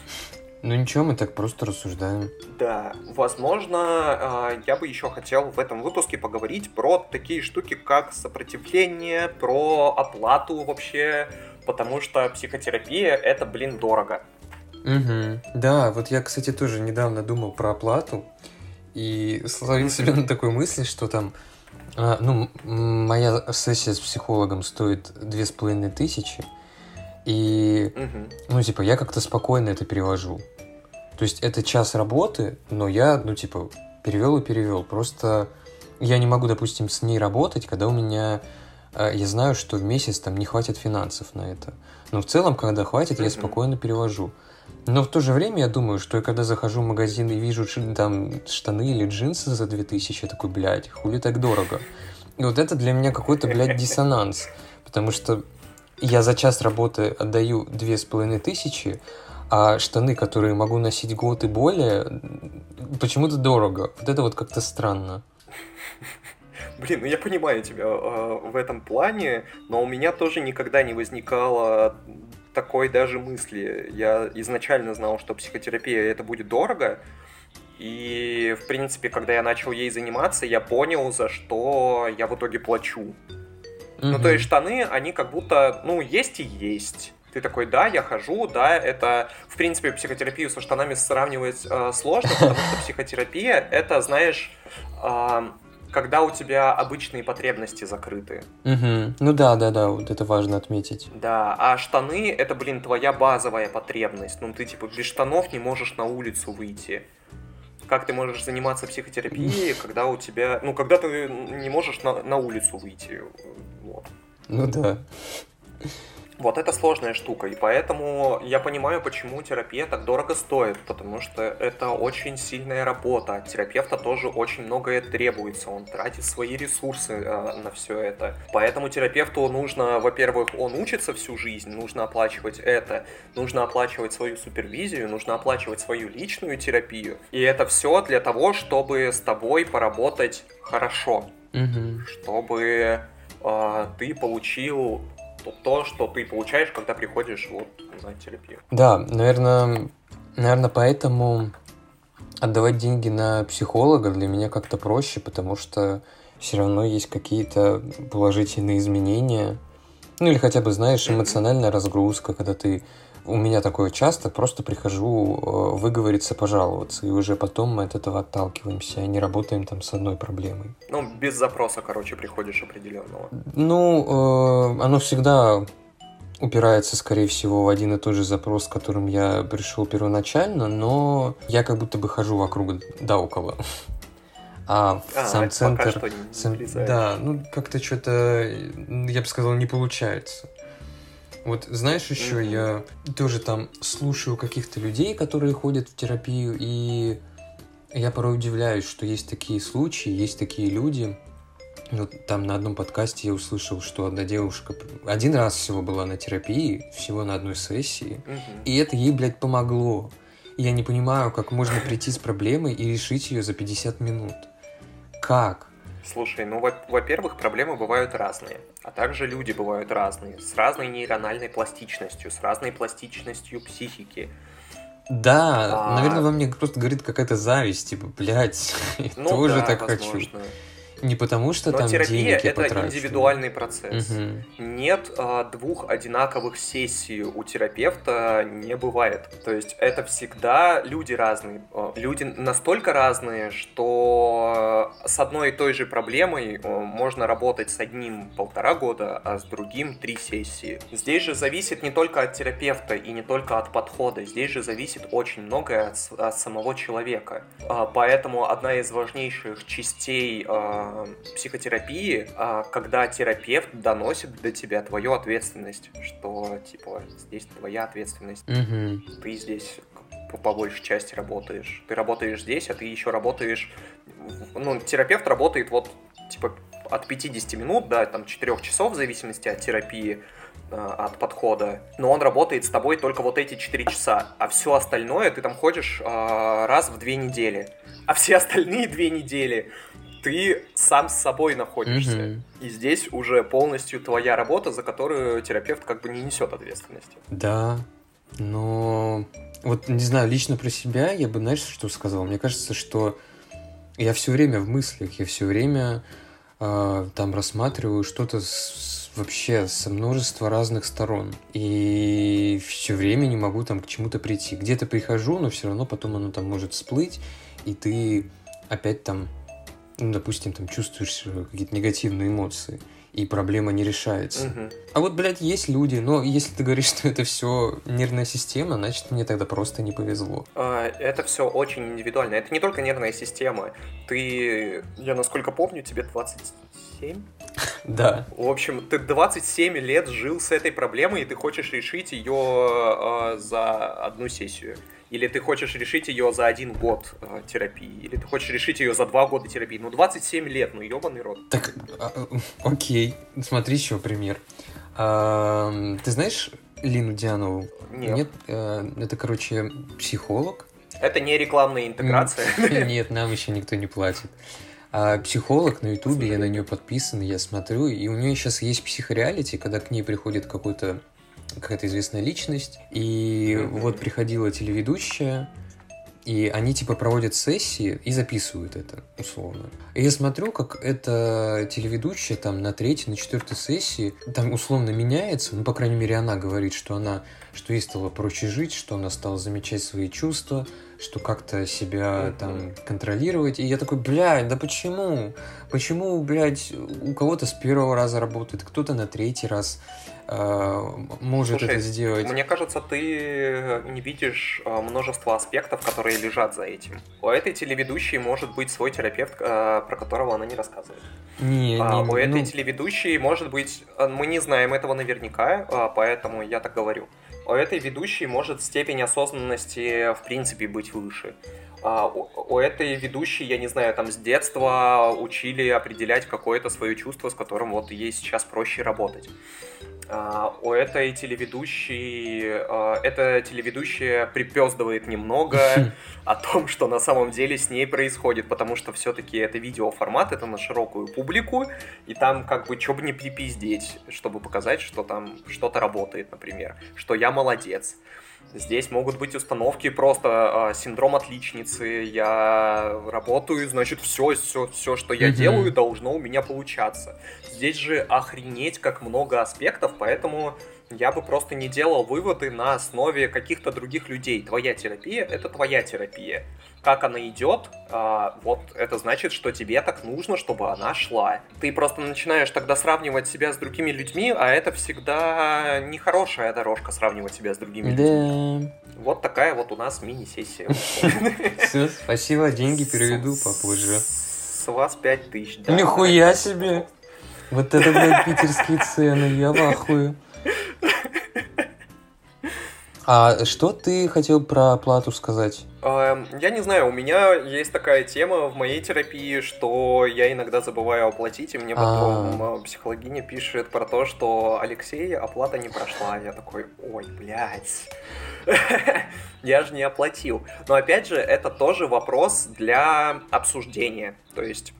S1: Ну ничего, мы так просто рассуждаем.
S2: Да, возможно, а, я бы еще хотел в этом выпуске поговорить про такие штуки, как сопротивление, про оплату вообще, потому что психотерапия это, блин, дорого.
S1: Угу. Да, вот я, кстати, тоже недавно думал про оплату и словил себя на такой мысли, что там, а, ну, моя сессия с психологом стоит две с половиной тысячи, и, угу. ну, типа, я как-то спокойно это перевожу. То есть это час работы, но я, ну, типа, перевел и перевел. Просто я не могу, допустим, с ней работать, когда у меня я знаю, что в месяц там не хватит финансов на это. Но в целом, когда хватит, я спокойно перевожу. Но в то же время я думаю, что я когда захожу в магазин и вижу там штаны или джинсы за 2000, я такой, блядь, хули так дорого. И вот это для меня какой-то, блядь, диссонанс. Потому что я за час работы отдаю две с половиной тысячи, а штаны, которые могу носить год и более, почему-то дорого. Вот это вот как-то странно.
S2: Блин, ну я понимаю тебя э, в этом плане, но у меня тоже никогда не возникало такой даже мысли. Я изначально знал, что психотерапия это будет дорого, и, в принципе, когда я начал ей заниматься, я понял, за что я в итоге плачу. Mm-hmm. Ну, то есть штаны, они как будто, ну, есть и есть. Ты такой, да, я хожу, да, это, в принципе, психотерапию со штанами сравнивать э, сложно, потому что психотерапия, это, знаешь, э, когда у тебя обычные потребности закрыты.
S1: Угу. Ну да, да, да, вот это важно отметить.
S2: Да, а штаны это, блин, твоя базовая потребность. Ну ты типа без штанов не можешь на улицу выйти. Как ты можешь заниматься психотерапией, когда у тебя, ну когда ты не можешь на, на улицу выйти? Вот.
S1: Ну да.
S2: Вот это сложная штука, и поэтому я понимаю, почему терапия так дорого стоит, потому что это очень сильная работа. От терапевта тоже очень многое требуется, он тратит свои ресурсы э, на все это. Поэтому терапевту нужно, во-первых, он учится всю жизнь, нужно оплачивать это, нужно оплачивать свою супервизию, нужно оплачивать свою личную терапию. И это все для того, чтобы с тобой поработать хорошо,
S1: угу.
S2: чтобы э, ты получил то, что ты получаешь, когда приходишь вот на терапию.
S1: Да, наверное, наверное, поэтому отдавать деньги на психолога для меня как-то проще, потому что все равно есть какие-то положительные изменения. Ну или хотя бы, знаешь, эмоциональная разгрузка, когда ты у меня такое часто, просто прихожу э, выговориться, пожаловаться, и уже потом мы от этого отталкиваемся, а не работаем там с одной проблемой.
S2: Ну, без запроса, короче, приходишь определенного.
S1: Ну, э, оно всегда упирается, скорее всего, в один и тот же запрос, к которым я пришел первоначально, но я как будто бы хожу вокруг да около. А, а сам центр... Сам, да, ну как-то что-то, я бы сказал, не получается. Вот знаешь еще, mm-hmm. я тоже там слушаю каких-то людей, которые ходят в терапию, и я порой удивляюсь, что есть такие случаи, есть такие люди. Вот там на одном подкасте я услышал, что одна девушка один раз всего была на терапии, всего на одной сессии, mm-hmm. и это ей, блядь, помогло. я не понимаю, как можно прийти с проблемой и решить ее за 50 минут. Как?
S2: Слушай, ну, во-первых, проблемы бывают разные, а также люди бывают разные, с разной нейрональной пластичностью, с разной пластичностью психики.
S1: Да, а... наверное, во мне просто говорит какая-то зависть, типа, блядь, ну, тоже да, так возможно. хочу. Не потому что Но там терапия
S2: это
S1: потрачу.
S2: индивидуальный процесс. Угу. Нет а, двух одинаковых сессий у терапевта не бывает. То есть это всегда люди разные. Люди настолько разные, что с одной и той же проблемой можно работать с одним полтора года, а с другим три сессии. Здесь же зависит не только от терапевта и не только от подхода. Здесь же зависит очень многое от, от самого человека. А, поэтому одна из важнейших частей а, психотерапии, а, когда терапевт доносит до тебя твою ответственность, что типа здесь твоя ответственность,
S1: угу.
S2: ты здесь по большей части работаешь. Ты работаешь здесь, а ты еще работаешь... Ну, терапевт работает вот, типа, от 50 минут до там, 4 часов, в зависимости от терапии, а, от подхода. Но он работает с тобой только вот эти 4 часа. А все остальное ты там ходишь э, раз в две недели. А все остальные две недели ты сам с собой находишься. Угу. И здесь уже полностью твоя работа, за которую терапевт как бы не несет ответственности.
S1: Да, но вот не знаю, лично про себя я бы, знаешь, что сказал? Мне кажется, что я все время в мыслях, я все время э, там рассматриваю что-то с, вообще со множества разных сторон. И все время не могу там к чему-то прийти. Где-то прихожу, но все равно потом оно там может всплыть, и ты опять там ну, допустим, там чувствуешь э, какие-то негативные эмоции, и проблема не решается.
S2: Угу.
S1: А вот, блядь, есть люди, но если ты говоришь, что это все нервная система, значит, мне тогда просто не повезло.
S2: А, это все очень индивидуально. Это не только нервная система. Ты, я насколько помню, тебе 27?
S1: Да.
S2: В общем, ты 27 лет жил с этой проблемой, и ты хочешь решить ее э, за одну сессию. Или ты хочешь решить ее за один год э, терапии, или ты хочешь решить ее за два года терапии. Ну, 27 лет, ну, ебаный рот.
S1: Так, а, окей, смотри еще пример. А, ты знаешь Лину Дианову?
S2: Нет.
S1: Нет, а, это, короче, психолог.
S2: Это не рекламная интеграция.
S1: Нет, нам еще никто не платит. А психолог на Ютубе, я на нее подписан, я смотрю, и у нее сейчас есть психореалити, когда к ней приходит какой-то какая-то известная личность, и mm-hmm. вот приходила телеведущая, и они типа проводят сессии и записывают это, условно. И я смотрю, как эта телеведущая там на третьей, на четвертой сессии там условно меняется, ну, по крайней мере, она говорит, что она, что ей стало проще жить, что она стала замечать свои чувства, что как-то себя там контролировать. И я такой, блядь, да почему? Почему, блядь, у кого-то с первого раза работает, кто-то на третий раз может
S2: Слушай,
S1: это сделать?
S2: Мне кажется, ты не видишь э, множество аспектов, которые лежат за этим. У этой телеведущей может быть свой терапевт, э, про которого она не рассказывает.
S1: Не,
S2: А,
S1: не,
S2: у этой
S1: ну,
S2: телеведущей может быть, э, мы не знаем этого наверняка, поэтому я так говорю. У этой ведущей может степень осознанности в принципе быть выше. А, у, у этой ведущей, я не знаю, там с детства учили определять какое-то свое чувство, с которым вот ей сейчас проще работать. А, у этой телеведущей, а, эта телеведущая припездывает немного о том, что на самом деле с ней происходит, потому что все-таки это видеоформат, это на широкую публику, и там как бы что бы не припиздеть, чтобы показать, что там что-то работает, например, что я молодец. Здесь могут быть установки просто э, синдром отличницы. Я работаю, значит, все, все, все, что я
S1: Мгм.
S2: делаю, должно у меня получаться. Здесь же охренеть как много аспектов, поэтому я бы просто не делал выводы на основе каких-то других людей. Твоя терапия это твоя терапия. Как она идет, а, вот это значит, что тебе так нужно, чтобы она шла. Ты просто начинаешь тогда сравнивать себя с другими людьми, а это всегда нехорошая дорожка сравнивать себя с другими людьми.
S1: Да.
S2: Вот такая вот у нас мини-сессия.
S1: Все, спасибо, деньги переведу попозже.
S2: С вас 5 тысяч.
S1: Нихуя себе! Вот это, блядь, питерские цены, я в ахуе. А что ты хотел про оплату сказать?
S2: Эм, Я не знаю, у меня есть такая тема в моей терапии, что я иногда забываю оплатить, и мне потом
S1: А.
S2: э, психологиня пишет про то, что Алексей, оплата не прошла. Я такой, ой, блядь. Я же не оплатил. Но опять же, это тоже вопрос для обсуждения. То есть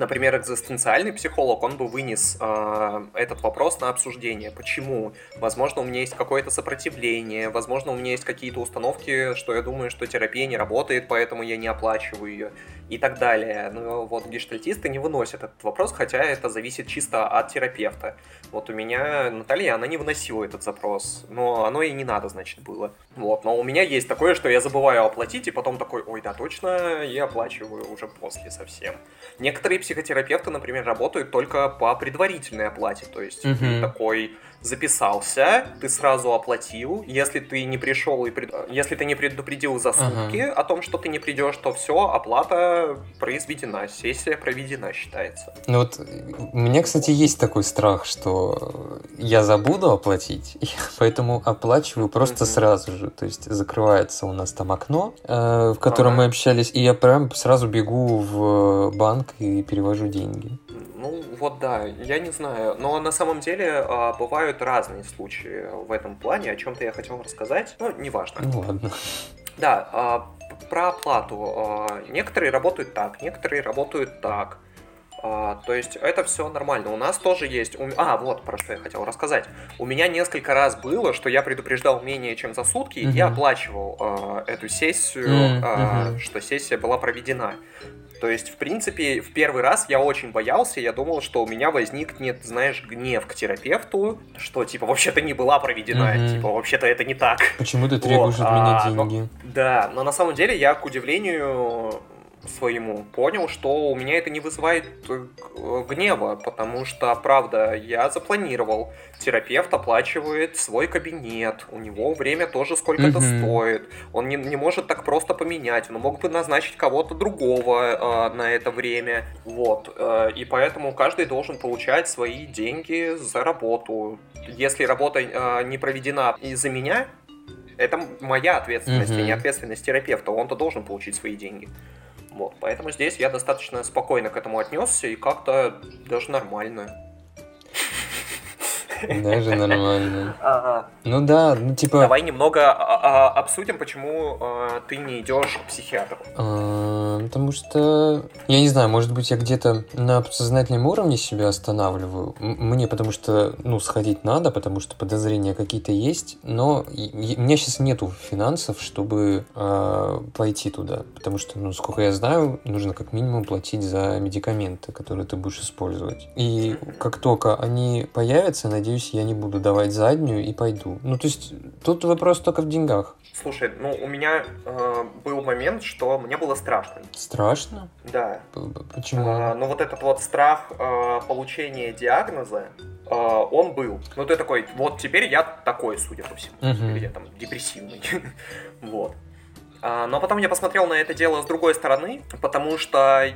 S2: Например, экзистенциальный психолог, он бы вынес э, этот вопрос на обсуждение. Почему? Возможно, у меня есть какое-то сопротивление, возможно, у меня есть какие-то установки, что я думаю, что терапия не работает, поэтому я не оплачиваю ее и так далее. Но вот гештальтисты не выносят этот вопрос, хотя это зависит чисто от терапевта. Вот у меня Наталья, она не выносила этот запрос, но оно и не надо, значит, было. Вот, но у меня есть такое, что я забываю оплатить, и потом такой, ой, да, точно, и оплачиваю уже после совсем. Некоторые психотерапевты, например, работают только по предварительной оплате, то есть
S1: Мгм.
S2: такой записался, ты сразу оплатил, если ты не пришел и пред- если ты не предупредил за
S1: Ага.
S2: сутки о том, что ты не придешь, то все, оплата произведена, сессия проведена считается.
S1: Ну вот, меня, кстати, есть такой страх, что я забуду оплатить, поэтому оплачиваю просто
S2: Мгм.
S1: сразу же. То есть закрывается у нас там окно, э, в котором
S2: Ага.
S1: мы общались, и я прям сразу бегу в банк и перевожу деньги.
S2: Ну, вот да, я не знаю. Но на самом деле а, бывают разные случаи в этом плане. О чем-то я хотел рассказать. Ну, неважно.
S1: Ну ладно.
S2: Да, а, про оплату. А, Некоторые работают так, некоторые работают так. А, То есть это все нормально. У нас тоже есть... у А, вот про что я хотел рассказать. У меня несколько раз было, что я предупреждал менее чем за сутки, и я оплачивал а, эту сессию,
S1: М,
S2: а, что сессия была проведена. То есть, в принципе, в первый раз я очень боялся, я думал, что у меня возникнет, знаешь, гнев к терапевту, что, типа, вообще-то не была проведена,
S1: Мгм.
S2: типа, вообще-то это не так.
S1: Почему ты требуешь
S2: Вот,
S1: от меня
S2: а, но-
S1: деньги?
S2: Да, но на самом деле я, к удивлению своему, понял, что у меня это не вызывает э, гнева, потому что, правда, я запланировал, терапевт оплачивает свой кабинет, у него время тоже сколько-то
S1: Мгм.
S2: стоит, он не, не может так просто поменять, он мог бы назначить кого-то другого э, на это время, вот, э, и поэтому каждый должен получать свои деньги за работу. Если работа э, не проведена из-за меня, это моя ответственность, а
S1: Мгм.
S2: не ответственность терапевта. Он-то должен получить свои деньги. Вот, поэтому здесь я достаточно спокойно к этому отнесся и как-то даже нормально.
S1: Даже нормально.
S2: Ага.
S1: Ну да, ну типа...
S2: Давай немного а, а, обсудим, почему а, ты не идешь к психиатру.
S1: э, потому что, я не знаю, может быть, я где-то на подсознательном уровне себя останавливаю. Мне потому что, ну, сходить надо, потому что подозрения какие-то есть, но у меня сейчас нету финансов, чтобы э, пойти туда, потому что, ну, сколько я знаю, нужно как минимум платить за медикаменты, которые ты будешь использовать. И как только они появятся, надеюсь, я не буду давать заднюю и пойду. Ну, то есть тут вопрос только в деньгах.
S2: Слушай, ну у меня э, был момент, что мне было страшно.
S1: Страшно?
S2: Да.
S1: Почему?
S2: Э, ну вот этот вот страх э, получения диагноза, э, он был. Ну ты такой, вот теперь я такой, судя по всему. Угу. Теперь я там депрессивный. вот. А, но потом я посмотрел на это дело с другой стороны, потому что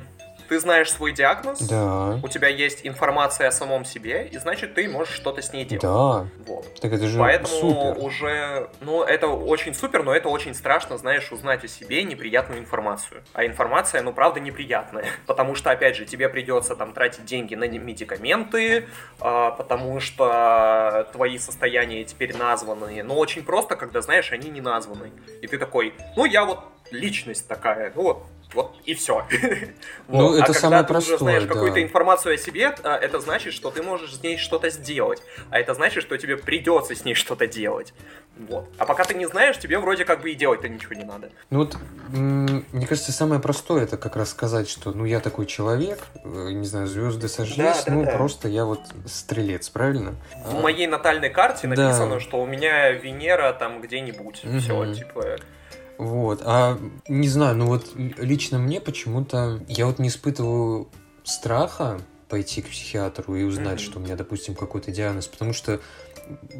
S2: ты знаешь свой диагноз,
S1: да.
S2: у тебя есть информация о самом себе, и значит ты можешь что-то с ней делать.
S1: Да.
S2: Вот.
S1: Так это же
S2: Поэтому
S1: супер.
S2: уже, ну, это очень супер, но это очень страшно, знаешь, узнать о себе неприятную информацию. А информация, ну, правда, неприятная. Потому что, опять же, тебе придется там тратить деньги на медикаменты, а, потому что твои состояния теперь названы. Но очень просто, когда, знаешь, они не названы. И ты такой, ну, я вот личность такая, ну вот вот и все.
S1: Ну, вот. Это а самое когда ты уже знаешь
S2: да. какую-то информацию о себе, а, это значит, что ты можешь с ней что-то сделать. А это значит, что тебе придется с ней что-то делать. Вот. А пока ты не знаешь, тебе вроде как бы и делать-то ничего не надо.
S1: Ну вот, мне кажется, самое простое это как раз сказать, что ну я такой человек, э, не знаю, звезды сошлись, да, да, ну да. просто я вот стрелец, правильно?
S2: В а... моей натальной карте написано, да. что у меня Венера там где-нибудь. Угу. Все, типа
S1: вот, а не знаю, ну вот лично мне почему-то я вот не испытываю страха пойти к психиатру и узнать, mm-hmm. что у меня, допустим, какой-то диагноз, потому что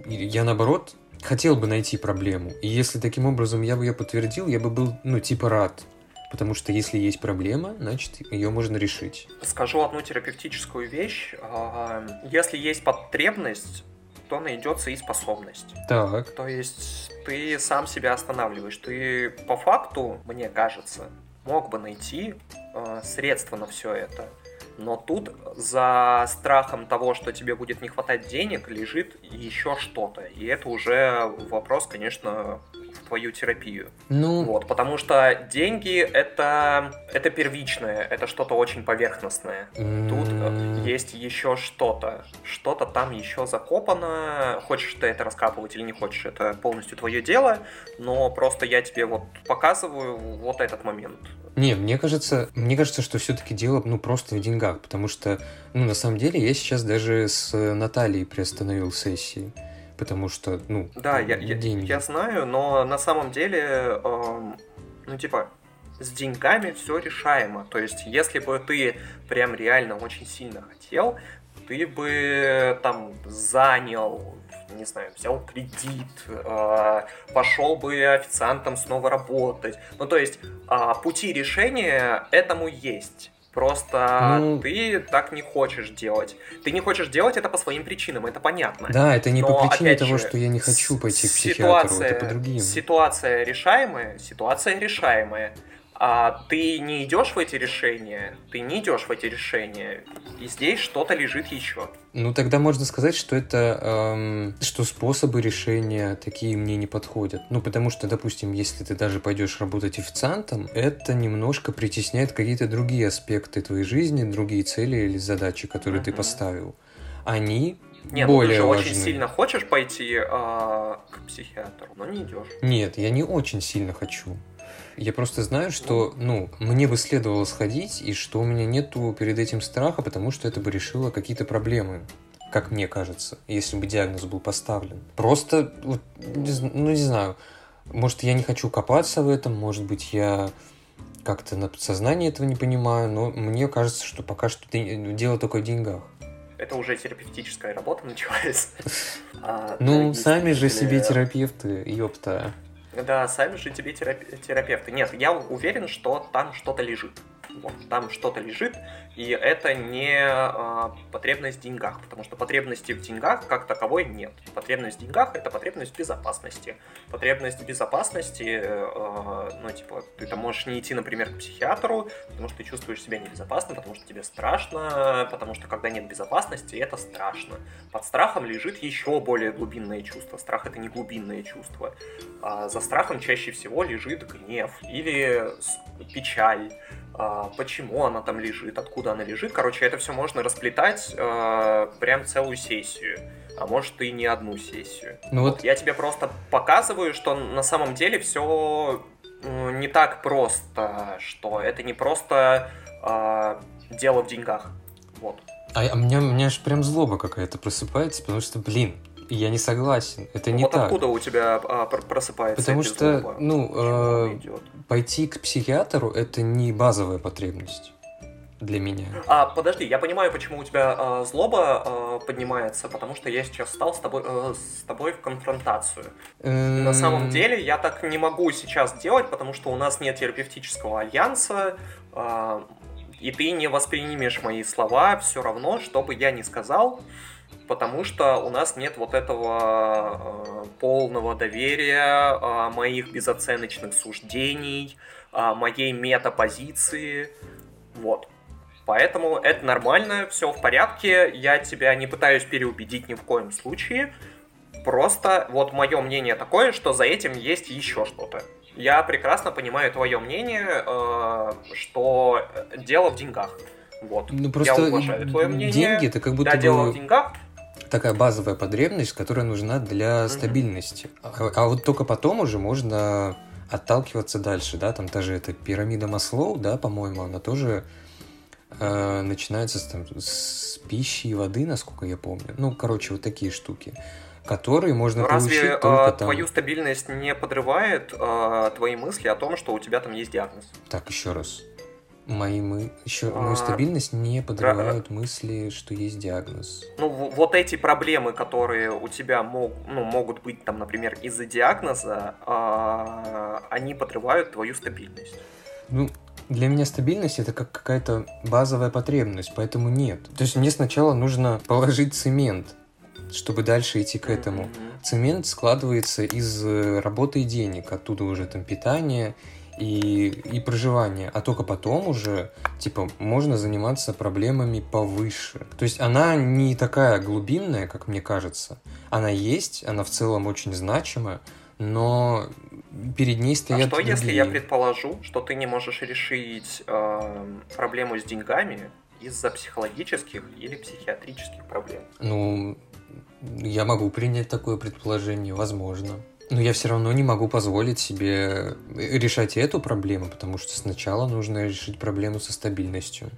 S1: я наоборот хотел бы найти проблему. И если таким образом я бы ее подтвердил, я бы был, ну, типа рад. Потому что если есть проблема, значит, ее можно решить.
S2: Скажу одну терапевтическую вещь. А, если есть потребность, то найдется и способность.
S1: Так.
S2: То есть ты сам себя останавливаешь. Ты по факту, мне кажется, мог бы найти э, средства на все это. Но тут за страхом того, что тебе будет не хватать денег, лежит еще что-то. И это уже вопрос, конечно, твою терапию.
S1: Ну...
S2: Вот, потому что деньги это, это первичное, это что-то очень поверхностное. Mm... Тут э, есть еще что-то. Что-то там еще закопано. Хочешь ты это раскапывать или не хочешь, это полностью твое дело. Но просто я тебе вот показываю вот этот момент.
S1: Не, мне кажется, мне кажется, что все-таки дело, ну, просто в деньгах, потому что, ну, на самом деле, я сейчас даже с Натальей приостановил сессии потому что, ну,
S2: да, я, деньги. Я, я знаю, но на самом деле, э, ну, типа, с деньгами все решаемо. То есть, если бы ты прям реально очень сильно хотел, ты бы там занял, не знаю, взял кредит, э, пошел бы официантом снова работать. Ну, то есть, э, пути решения этому есть. Просто ну, ты так не хочешь делать. Ты не хочешь делать это по своим причинам, это понятно.
S1: Да, это не Но, по причине того, же, что я не хочу пойти к психиатру, это по другим.
S2: Ситуация решаемая, ситуация решаемая а ты не идешь в эти решения, ты не идешь в эти решения, и здесь что-то лежит еще.
S1: Ну тогда можно сказать, что это эм, что способы решения такие мне не подходят. Ну потому что, допустим, если ты даже пойдешь работать официантом, это немножко притесняет какие-то другие аспекты твоей жизни, другие цели или задачи, которые uh-huh. ты поставил. Они
S2: нет, более ну ты же важны. очень сильно хочешь пойти э, к психиатру, но не идешь.
S1: Нет, я не очень сильно хочу. Я просто знаю, что, ну, мне бы следовало сходить, и что у меня нету перед этим страха, потому что это бы решило какие-то проблемы как мне кажется, если бы диагноз был поставлен. Просто, вот, ну, не знаю, может, я не хочу копаться в этом, может быть, я как-то на подсознании этого не понимаю, но мне кажется, что пока что дело только в деньгах.
S2: Это уже терапевтическая работа началась. А,
S1: ну, сами же себе терапевты, ёпта.
S2: Да, сами же тебе терапевты. Нет, я уверен, что там что-то лежит. Вот, там что-то лежит, и это не э, потребность в деньгах, потому что потребности в деньгах как таковой нет. Потребность в деньгах это потребность в безопасности. Потребность в безопасности, э, ну, типа, ты там можешь не идти, например, к психиатру, потому что ты чувствуешь себя небезопасно, потому что тебе страшно, потому что когда нет безопасности, это страшно. Под страхом лежит еще более глубинное чувство. Страх это не глубинное чувство. А за страхом чаще всего лежит гнев или печаль а, почему она там лежит, откуда она лежит. Короче, это все можно расплетать э, прям целую сессию. А может и не одну сессию. Ну вот... Я тебе просто показываю, что на самом деле все не так просто, что это не просто э, дело в деньгах. Вот.
S1: А, а у меня аж прям злоба какая-то просыпается, потому что, блин, я не согласен. Это не
S2: вот
S1: так.
S2: откуда у тебя а, просыпается
S1: Потому что, злоба? ну, э, пойти к психиатру это не базовая потребность для меня.
S2: А, подожди, я понимаю, почему у тебя э, злоба э, поднимается, потому что я сейчас стал с тобой, э, с тобой в конфронтацию. На самом деле я так не могу сейчас делать, потому что у нас нет терапевтического альянса, э, и ты не воспринимешь мои слова все равно, что бы я ни сказал потому что у нас нет вот этого э, полного доверия, э, моих безоценочных суждений, э, моей метапозиции, вот. Поэтому это нормально, все в порядке, я тебя не пытаюсь переубедить ни в коем случае, просто вот мое мнение такое, что за этим есть еще что-то. Я прекрасно понимаю твое мнение, э, что дело в деньгах. Вот.
S1: Ну, просто я уважаю твое мнение. Деньги это как будто
S2: да, бы... дело в деньгах,
S1: такая базовая потребность, которая нужна для стабильности. А, а вот только потом уже можно отталкиваться дальше, да, там даже эта пирамида Маслоу, да, по-моему, она тоже э, начинается с, там, с пищи и воды, насколько я помню. Ну, короче, вот такие штуки которые можно Но получить
S2: разве,
S1: только
S2: а, там... твою стабильность не подрывает а, твои мысли о том, что у тебя там есть диагноз?
S1: Так, еще раз. Мои мы... Еще а... мою стабильность не подрывают да. мысли, что есть диагноз.
S2: Ну, вот эти проблемы, которые у тебя мог, ну, могут быть, там, например, из-за диагноза, а... они подрывают твою стабильность.
S1: Ну, для меня стабильность это как какая-то базовая потребность, поэтому нет. То есть мне сначала нужно положить цемент, чтобы дальше идти к этому. Mm-hmm. Цемент складывается из э, работы и денег, оттуда уже там питание и, и проживание, а только потом уже, типа, можно заниматься проблемами повыше. То есть она не такая глубинная, как мне кажется. Она есть, она в целом очень значима, но перед ней стоят... А
S2: что другие. если я предположу, что ты не можешь решить э, проблему с деньгами из-за психологических или психиатрических проблем?
S1: Ну, я могу принять такое предположение, возможно. Но я все равно не могу позволить себе решать эту проблему, потому что сначала нужно решить проблему со стабильностью.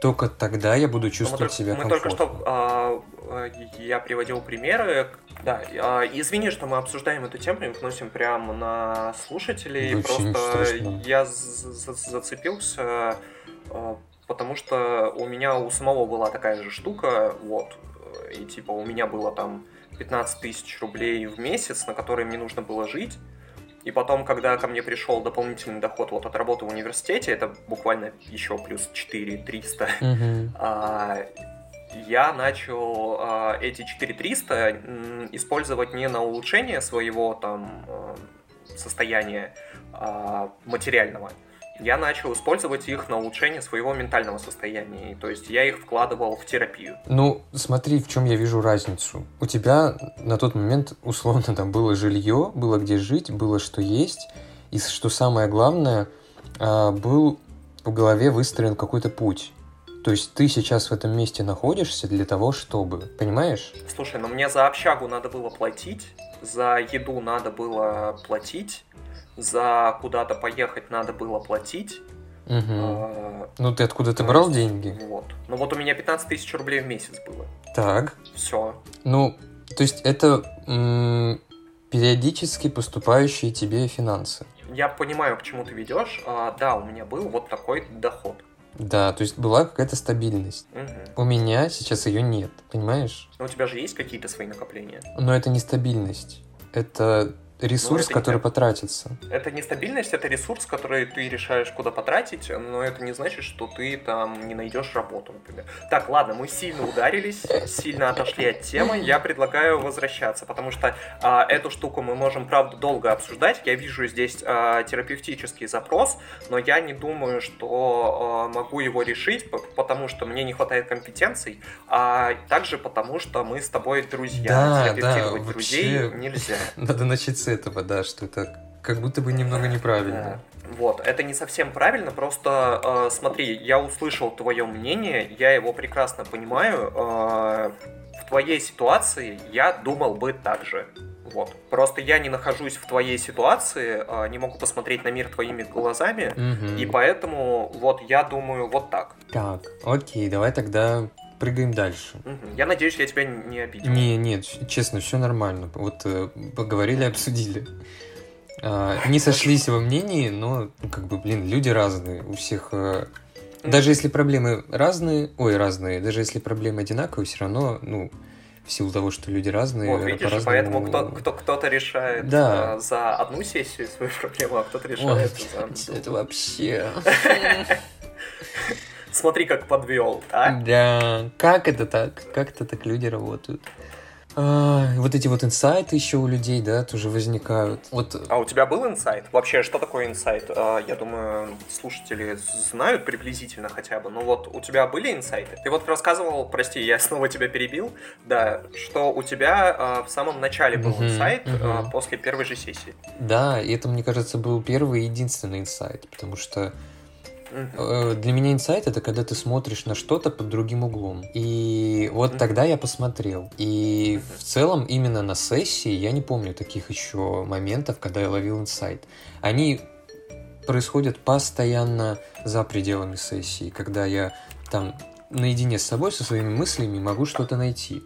S1: Только тогда я буду чувствовать
S2: мы
S1: себя
S2: мы
S1: комфортно.
S2: Мы только что а, я приводил примеры. Да, а, извини, что мы обсуждаем эту тему и вносим прямо на слушателей.
S1: Вообще
S2: Просто я зацепился, а, потому что у меня у самого была такая же штука, вот, и типа у меня было там 15 тысяч рублей в месяц, на которые мне нужно было жить. И потом, когда ко мне пришел дополнительный доход вот от работы в университете, это буквально еще плюс 4 300, mm-hmm. а, я начал а, эти 4 300 использовать не на улучшение своего там а, состояния а, материального, я начал использовать их на улучшение своего ментального состояния. То есть я их вкладывал в терапию.
S1: Ну, смотри, в чем я вижу разницу. У тебя на тот момент, условно, там было жилье, было где жить, было что есть. И что самое главное, а, был в голове выстроен какой-то путь. То есть ты сейчас в этом месте находишься для того, чтобы, понимаешь?
S2: Слушай, ну мне за общагу надо было платить, за еду надо было платить, за куда-то поехать надо было платить.
S1: Угу. А, ну ты откуда ты брал деньги?
S2: Вот. Ну вот у меня 15 тысяч рублей в месяц было.
S1: Так.
S2: Все.
S1: Ну, то есть это м- периодически поступающие тебе финансы.
S2: Я понимаю, к чему ты ведешь. А, да, у меня был вот такой доход.
S1: Да, то есть была какая-то стабильность.
S2: Угу.
S1: У меня сейчас ее нет, понимаешь?
S2: Но у тебя же есть какие-то свои накопления.
S1: Но это не стабильность. Это ресурс,
S2: это
S1: который
S2: не-
S1: потратится.
S2: Это не стабильность, это ресурс, который ты решаешь, куда потратить, но это не значит, что ты там не найдешь работу, например. Так, ладно, мы сильно ударились, сильно отошли от темы. Я предлагаю возвращаться, потому что а, эту штуку мы можем, правда, долго обсуждать. Я вижу здесь а, терапевтический запрос, но я не думаю, что а, могу его решить, потому что мне не хватает компетенций, а также потому, что мы с тобой друзья.
S1: Да, да,
S2: друзей
S1: вообще.
S2: нельзя.
S1: Надо начать этого, да, что это как будто бы немного неправильно.
S2: Вот, это не совсем правильно, просто э, смотри, я услышал твое мнение, я его прекрасно понимаю. э, в твоей ситуации я думал бы так же. Вот. Просто я не нахожусь в твоей ситуации, э, не могу посмотреть на мир твоими глазами,
S1: Мгм.
S2: и поэтому вот я думаю вот так.
S1: Так, окей, давай тогда прыгаем дальше.
S2: Я надеюсь, я тебя не обидел.
S1: Не, нет, честно, все нормально. Вот э, поговорили, обсудили. А, не сошлись во мнении, но, ну, как бы, блин, люди разные. У всех... э, Даже если проблемы разные, ой, разные, даже если проблемы одинаковые, все равно, ну, в силу того, что люди разные,
S2: Вот, видишь,
S1: по-разному-
S2: поэтому кто, кто, кто-то решает
S1: Да.
S2: э, за одну сессию свою проблему, а кто-то решает
S1: Ой,
S2: за...
S1: это вообще...
S2: Смотри, как подвел, а?
S1: Да, как это так? Как это так люди работают? А, вот эти вот инсайты еще у людей, да, тоже возникают. Вот
S2: А у тебя был инсайт? Вообще, что такое инсайт? А, Я думаю, слушатели знают приблизительно хотя бы. Ну вот, у тебя были инсайты? Ты вот рассказывал, прости, я снова тебя перебил, да, что у тебя а, в самом начале был
S1: Мгм,
S2: инсайт а,
S1: мгм.
S2: после первой же сессии.
S1: Да, и это, мне кажется, был первый и единственный инсайт, потому что э, для меня инсайт это когда ты смотришь на что-то под другим углом. И вот тогда я посмотрел. И в целом именно на сессии я не помню таких еще моментов, когда я ловил инсайт. Они происходят постоянно за пределами сессии, когда я там наедине с собой, со своими мыслями могу что-то найти.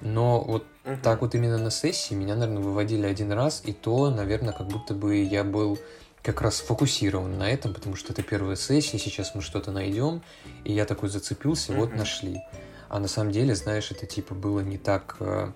S1: Но вот так вот именно на сессии меня, наверное, выводили один раз, и то, наверное, как будто бы я был как раз сфокусирован на этом, потому что это первая сессия, сейчас мы что-то найдем, и я такой зацепился, вот нашли. А на самом деле, знаешь, это типа было не так, э,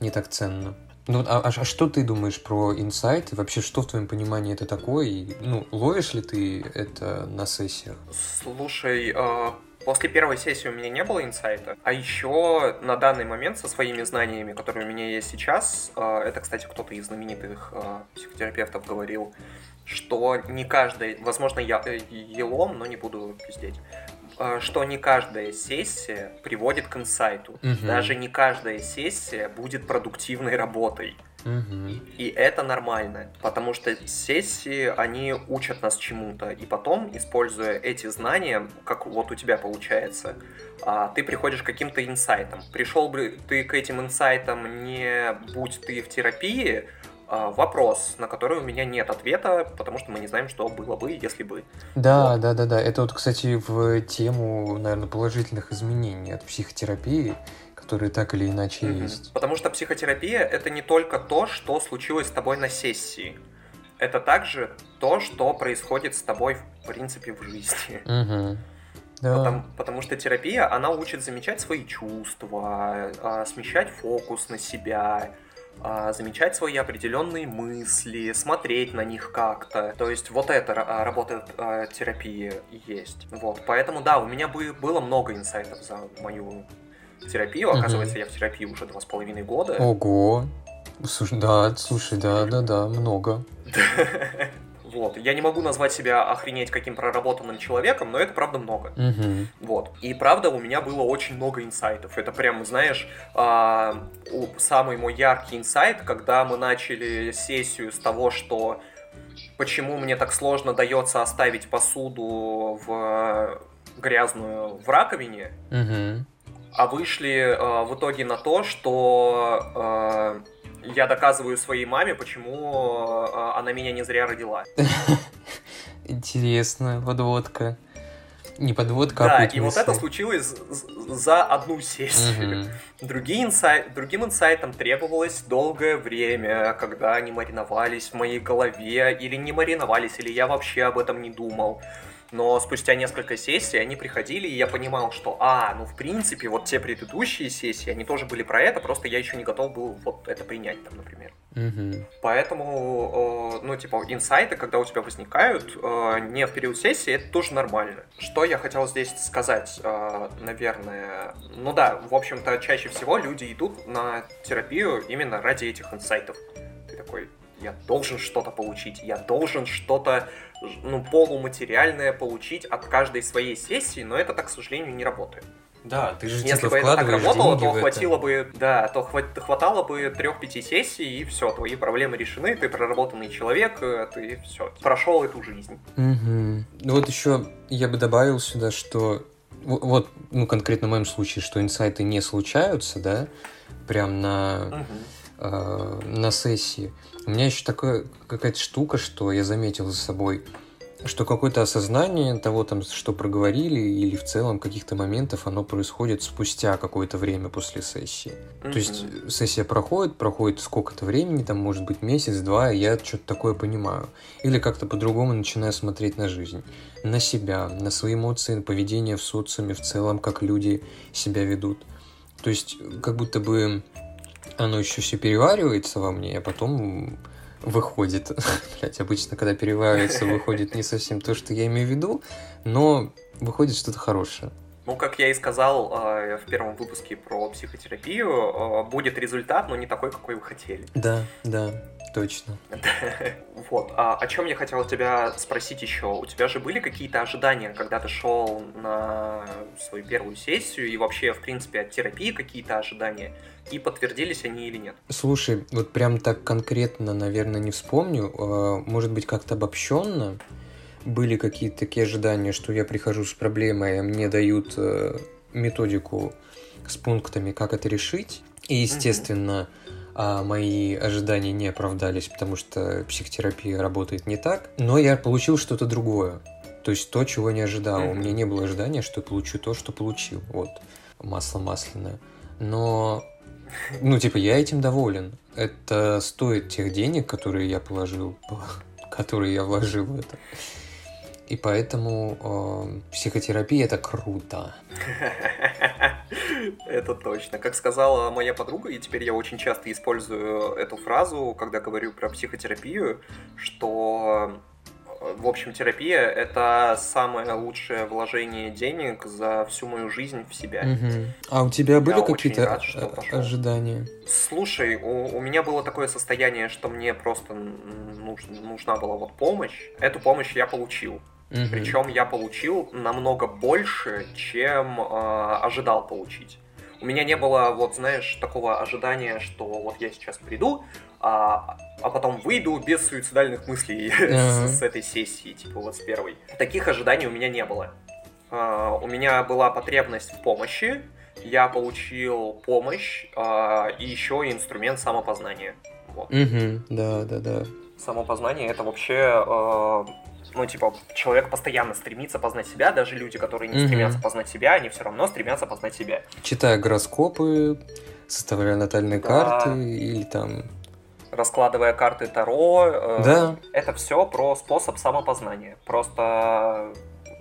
S1: не так ценно. Ну, а, а- а что ты думаешь про инсайт? И вообще, что в твоем понимании это такое? И, ну, ловишь ли ты это на сессиях?
S2: Слушай, э, после первой сессии у меня не было инсайта, а еще на данный момент со своими знаниями, которые у меня есть сейчас, э, это, кстати, кто-то из знаменитых э, психотерапевтов говорил, что не каждая, возможно, я э, елом, но не буду пиздеть, что не каждая сессия приводит к инсайту.
S1: Мгм.
S2: Даже не каждая сессия будет продуктивной работой.
S1: Мгм.
S2: И это нормально, потому что сессии, они учат нас чему-то, и потом, используя эти знания, как вот у тебя получается, а, ты приходишь к каким-то инсайтам. Пришел бы ты к этим инсайтам не будь ты в терапии, а, вопрос, на который у меня нет ответа, потому что мы не знаем, что было бы, если бы.
S1: Да,
S2: Вот.
S1: да, да, да. Это вот, кстати, в тему, наверное, положительных изменений от психотерапии, которые так или иначе
S2: Мгм.
S1: есть.
S2: Потому что психотерапия это не только то, что случилось с тобой на сессии. Это также то, что происходит с тобой, в принципе, в жизни.
S1: Мгм. Да.
S2: Потому, потому что терапия, она учит замечать свои чувства, а, смещать фокус на себя, а, замечать свои определенные мысли, смотреть на них как-то. То есть вот это а, работа терапии есть. Вот, поэтому да, у меня бы, было много инсайтов за мою терапию. Оказывается, я в терапии уже два с половиной года.
S1: Ого. Слушай, да, слушай, да, да, да, много.
S2: Вот. Я не могу назвать себя охренеть каким проработанным человеком, но это правда много.
S1: Мгм.
S2: Вот. И правда, у меня было очень много инсайтов. Это прям, знаешь, а, самый мой яркий инсайт, когда мы начали сессию с того, что почему мне так сложно дается оставить посуду в грязную в раковине,
S1: Мгм.
S2: А вышли а, в итоге на то, что а, я доказываю своей маме, почему а, она меня не зря родила.
S1: Интересно, подводка. Не подводка,
S2: Да,
S1: а
S2: и
S1: путь
S2: вот это случилось за одну сессию.
S1: Мгм.
S2: Другие инсай- Другим инсайтам требовалось долгое время, когда они мариновались в моей голове, или не мариновались, или я вообще об этом не думал. Но спустя несколько сессий они приходили, и я понимал, что, а, ну в принципе, вот те предыдущие сессии, они тоже были про это, просто я еще не готов был вот это принять там, например.
S1: Угу.
S2: Поэтому, ну, типа, инсайты, когда у тебя возникают не в период сессии, это тоже нормально. Что я хотел здесь сказать, наверное? Ну да, в общем-то, чаще всего люди идут на терапию именно ради этих инсайтов. Ты такой, я должен что-то получить, я должен что-то, ну, полуматериальное получить от каждой своей сессии, но это так, к сожалению, не работает.
S1: Да, ты же
S2: Если
S1: типа
S2: бы это так работало, то хватило
S1: это.
S2: бы, да, то хватало бы трех-пяти сессий, и все, твои проблемы решены, ты проработанный человек, э, ты все, прошел эту жизнь.
S1: Угу. Ну вот еще я бы добавил сюда, что вот, ну, конкретно в моем случае, что инсайты не случаются, да, прям на, угу. э, на сессии. У меня еще такая какая-то штука, что я заметил за собой – что какое-то осознание того, там, что проговорили, или в целом каких-то моментов, оно происходит спустя какое-то время после сессии. Mm-hmm. То есть сессия проходит, проходит сколько-то времени, там, может быть, месяц-два, и я что-то такое понимаю. Или как-то по-другому начинаю смотреть на жизнь, на себя, на свои эмоции, на поведение в социуме в целом, как люди себя ведут. То есть как будто бы оно еще все переваривается во мне, а потом выходит. Блять, обычно, когда переваривается, выходит не совсем то, что я имею в виду, но выходит что-то хорошее.
S2: Ну, как я и сказал э, в первом выпуске про психотерапию, э, будет результат, но не такой, какой вы хотели.
S1: Да, да, точно.
S2: Вот. А о чем я хотел тебя спросить еще? У тебя же были какие-то ожидания, когда ты шел на свою первую сессию, и вообще, в принципе, от терапии какие-то ожидания? И подтвердились они или нет?
S1: Слушай, вот прям так конкретно, наверное, не вспомню. А, может быть, как-то обобщенно были какие-то такие ожидания, что я прихожу с проблемой, а мне дают э, методику с пунктами, как это решить. И, естественно, а мои ожидания не оправдались, потому что психотерапия работает не так. Но я получил что-то другое. То есть то, чего не ожидал. У меня не было ожидания, что я получу то, что получил. Вот, масло масляное. Но ну, типа, я этим доволен. Это стоит тех денег, которые я положил, которые я вложил в это. И поэтому э, психотерапия это круто.
S2: Это точно. Как сказала моя подруга, и теперь я очень часто использую эту фразу, когда говорю про психотерапию, что в общем, терапия — это самое лучшее вложение денег за всю мою жизнь в себя.
S1: Угу. А у тебя были какие-то ожидания?
S2: Слушай, у, у меня было такое состояние, что мне просто нуж, нужна была вот помощь. Эту помощь я получил. Угу. Причем я получил намного больше, чем э, ожидал получить. У меня не было, вот знаешь, такого ожидания, что вот я сейчас приду, а, а потом выйду без суицидальных мыслей uh-huh. с, с этой сессии, типа вот с первой. Таких ожиданий у меня не было. А, у меня была потребность в помощи, я получил помощь а, и еще инструмент самопознания.
S1: Вот. Угу, да, да, да.
S2: Самопознание это вообще а, ну, типа, человек постоянно стремится познать себя, даже люди, которые не угу. стремятся познать себя, они все равно стремятся познать себя.
S1: Читая гороскопы, составляя натальные да. карты или там
S2: раскладывая карты Таро.
S1: Э, да.
S2: Это все про способ самопознания. Просто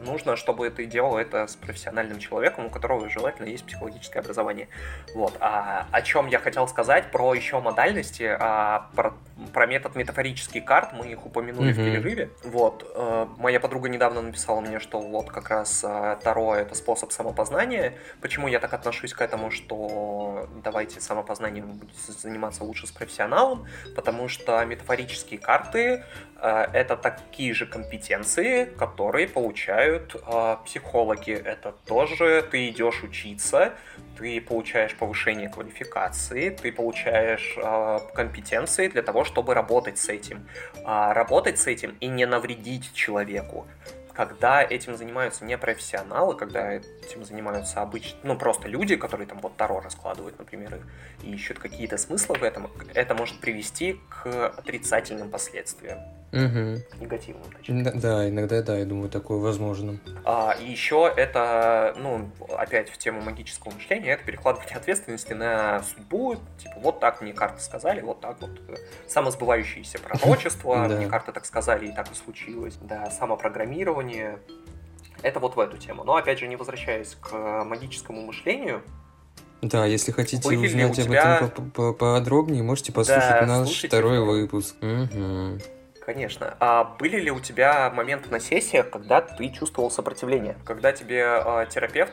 S2: нужно, чтобы ты делал это с профессиональным человеком, у которого желательно есть психологическое образование. Вот. А о чем я хотел сказать про еще модальности, а, про, про метод метафорических карт, мы их упомянули mm-hmm. в перерыве. Вот. А, моя подруга недавно написала мне, что вот как раз а, Таро это способ самопознания. Почему я так отношусь к этому, что давайте самопознанием заниматься лучше с профессионалом? Потому что метафорические карты Э, это такие же компетенции, которые получают э, психологи. Это тоже ты идешь учиться, ты получаешь повышение квалификации, ты получаешь э, компетенции для того, чтобы работать с этим. А работать с этим и не навредить человеку когда этим занимаются не профессионалы, когда этим занимаются обычно, ну, просто люди, которые там вот Таро раскладывают, например, и ищут какие-то смыслы в этом, это может привести к отрицательным последствиям.
S1: Угу.
S2: Негативным,
S1: точнее. Да, да, иногда, да, я думаю, такое возможно.
S2: А, и еще это, ну, опять в тему магического мышления, это перекладывание ответственности на судьбу, типа, вот так мне карты сказали, вот так вот. Самосбывающиеся пророчества, мне карты так сказали, и так и случилось. Да, самопрограммирование, это вот в эту тему. Но, опять же, не возвращаясь к магическому мышлению,
S1: Да, если хотите Были узнать об тебя... этом поподробнее, можете послушать да, наш второй выпуск. Угу.
S2: Конечно. А были ли у тебя моменты на сессиях, когда ты чувствовал сопротивление? Когда тебе э, терапевт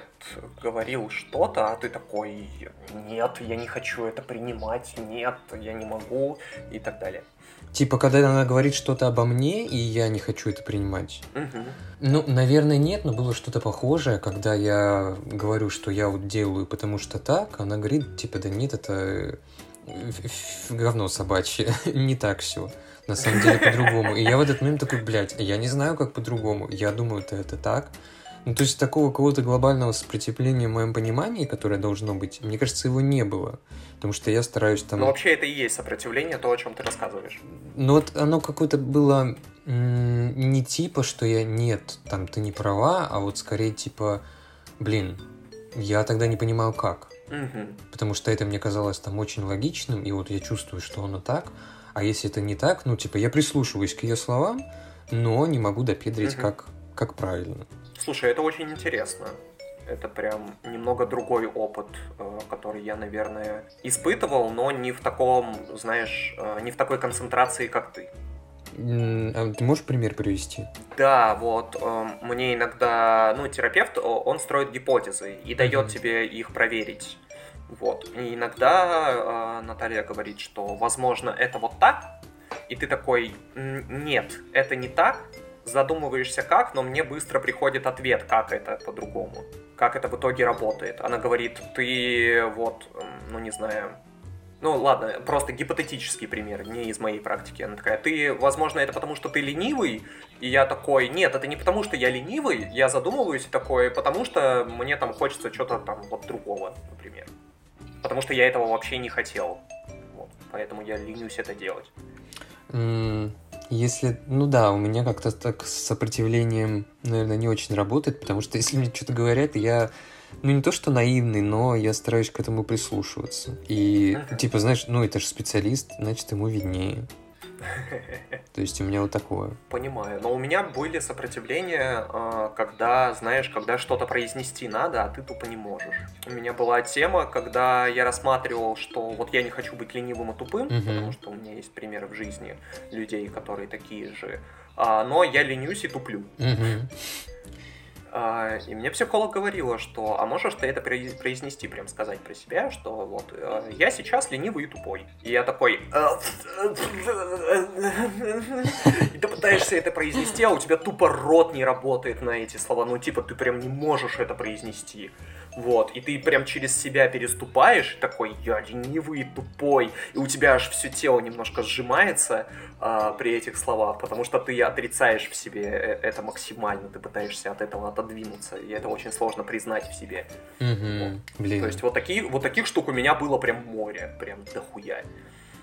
S2: говорил что-то, а ты такой, нет, я не хочу это принимать, нет, я не могу и так далее.
S1: Типа, когда она говорит что-то обо мне, и я не хочу это принимать.
S2: Угу.
S1: Ну, наверное, нет, но было что-то похожее, когда я говорю, что я вот делаю, потому что так, она говорит, типа, да нет, это говно собачье, не так все. На самом деле по-другому. И я в этот момент такой, блядь, я не знаю, как по-другому. Я думаю, это это так. Ну, то есть такого какого-то глобального сопротивления в моем понимании, которое должно быть, мне кажется, его не было. Потому что я стараюсь там...
S2: Ну, вообще это и есть сопротивление, то, о чем ты рассказываешь.
S1: Ну, вот оно какое-то было не типа, что я нет, там ты не права, а вот скорее типа, блин, я тогда не понимаю как.
S2: Угу.
S1: Потому что это мне казалось там очень логичным, и вот я чувствую, что оно так. А если это не так, ну, типа, я прислушиваюсь к ее словам, но не могу допедрить, угу. как, как правильно.
S2: Слушай, это очень интересно. Это прям немного другой опыт, э, который я, наверное, испытывал, но не в таком, знаешь, э, не в такой концентрации, как ты.
S1: А ты можешь пример привести?
S2: Да, вот э, мне иногда, ну, терапевт, он строит гипотезы и дает тебе их проверить. Вот. И иногда Наталья говорит, что, возможно, это вот так, и ты такой, нет, это не так, задумываешься как, но мне быстро приходит ответ, как это по-другому, как это в итоге работает. Она говорит, ты вот, ну не знаю, ну ладно, просто гипотетический пример, не из моей практики. Она такая, ты, возможно, это потому, что ты ленивый, и я такой, нет, это не потому, что я ленивый, я задумываюсь такой, потому что мне там хочется что-то там вот другого, например. Потому что я этого вообще не хотел. Вот, поэтому я ленюсь это делать.
S1: Mm. Если, ну да, у меня как-то так с сопротивлением, наверное, не очень работает, потому что если мне что-то говорят, я, ну не то что наивный, но я стараюсь к этому прислушиваться. И, типа, знаешь, ну это же специалист, значит, ему виднее. То есть у меня вот такое.
S2: Понимаю. Но у меня были сопротивления, а, когда, знаешь, когда что-то произнести надо, а ты тупо не можешь. У меня была тема, когда я рассматривал, что вот я не хочу быть ленивым и тупым, угу. потому что у меня есть примеры в жизни людей, которые такие же. А, но я ленюсь и туплю.
S1: Угу.
S2: А, и мне психолог говорила, что, а можешь ты это произнести, прям сказать про себя, что вот э, я сейчас ленивый и тупой. И я такой... И ты пытаешься это произнести, а у тебя тупо рот не работает на эти слова. Ну, типа, ты прям не можешь это произнести. Вот, и ты прям через себя переступаешь, такой, я ленивый тупой, и у тебя аж все тело немножко сжимается а, при этих словах, потому что ты отрицаешь в себе э, это максимально, ты пытаешься от этого отодвинуться, и это очень сложно признать в себе.
S1: Угу, вот. Блин.
S2: То есть вот, такие, вот таких штук у меня было прям море, прям дохуя.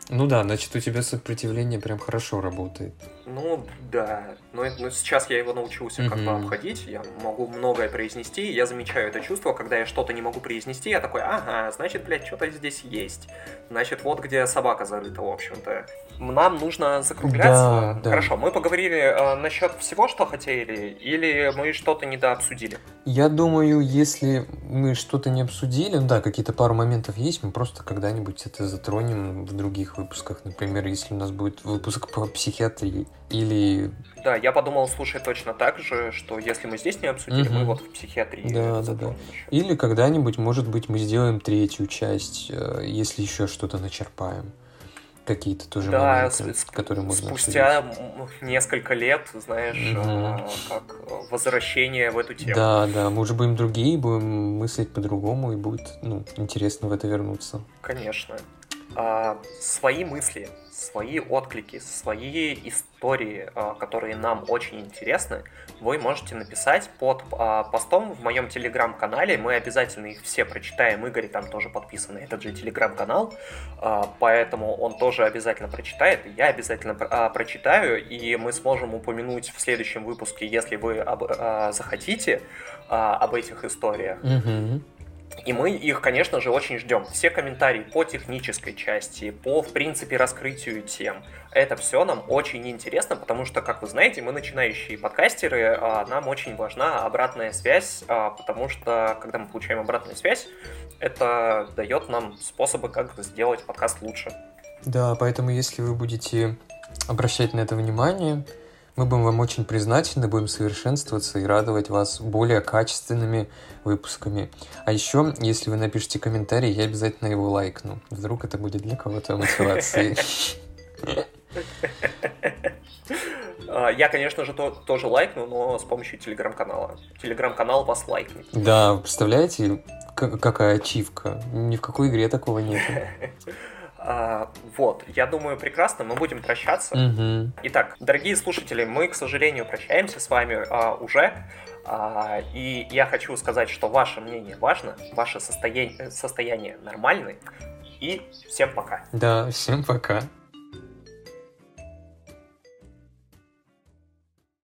S1: Ну да, значит, у тебя сопротивление прям хорошо работает.
S2: Ну да, но, но сейчас я его научился mm-hmm. как бы обходить, я могу многое произнести, я замечаю это чувство, когда я что-то не могу произнести, я такой, ага, значит, блядь, что-то здесь есть. Значит, вот где собака зарыта, в общем-то нам нужно закругляться. Да, да. Хорошо, мы поговорили э, насчет всего, что хотели, или мы что-то недообсудили?
S1: Я думаю, если мы что-то не обсудили, ну да, какие-то пару моментов есть, мы просто когда-нибудь это затронем в других выпусках. Например, если у нас будет выпуск по психиатрии или...
S2: Да, я подумал, слушай, точно так же, что если мы здесь не обсудили, угу. мы вот в психиатрии.
S1: Да, да, да. Или когда-нибудь, может быть, мы сделаем третью часть, э, если еще что-то начерпаем какие-то тоже да, моменты, с, которые можно
S2: спустя обсудить. несколько лет, знаешь, угу. как возвращение в эту тему.
S1: Да, да, мы уже будем другие, будем мыслить по-другому, и будет ну, интересно в это вернуться.
S2: Конечно. А, свои мысли свои отклики, свои истории, а, которые нам очень интересны, вы можете написать под а, постом в моем телеграм-канале. Мы обязательно их все прочитаем. Игорь там тоже подписан на этот же телеграм-канал, поэтому он тоже обязательно прочитает. Я обязательно прочитаю, и мы сможем упомянуть в следующем выпуске, если вы захотите, об этих историях.
S1: Mm-hmm.
S2: И мы их, конечно же, очень ждем. Все комментарии по технической части, по, в принципе, раскрытию тем. Это все нам очень интересно, потому что, как вы знаете, мы начинающие подкастеры, а нам очень важна обратная связь, а, потому что, когда мы получаем обратную связь, это дает нам способы, как сделать подкаст лучше.
S1: Да, поэтому если вы будете обращать на это внимание, мы будем вам очень признательны, будем совершенствоваться и радовать вас более качественными выпусками. А еще, если вы напишите комментарий, я обязательно его лайкну. Вдруг это будет для кого-то мотивацией.
S2: А, я, конечно же, то, тоже лайкну, но с помощью телеграм-канала. Телеграм-канал вас лайкнет.
S1: Да, представляете, какая ачивка? Ни в какой игре такого нет.
S2: А, вот, я думаю, прекрасно, мы будем прощаться.
S1: Угу.
S2: Итак, дорогие слушатели, мы, к сожалению, прощаемся с вами а, уже. А, и я хочу сказать, что ваше мнение важно, ваше состояние, состояние нормальное. И всем пока.
S1: Да, всем пока.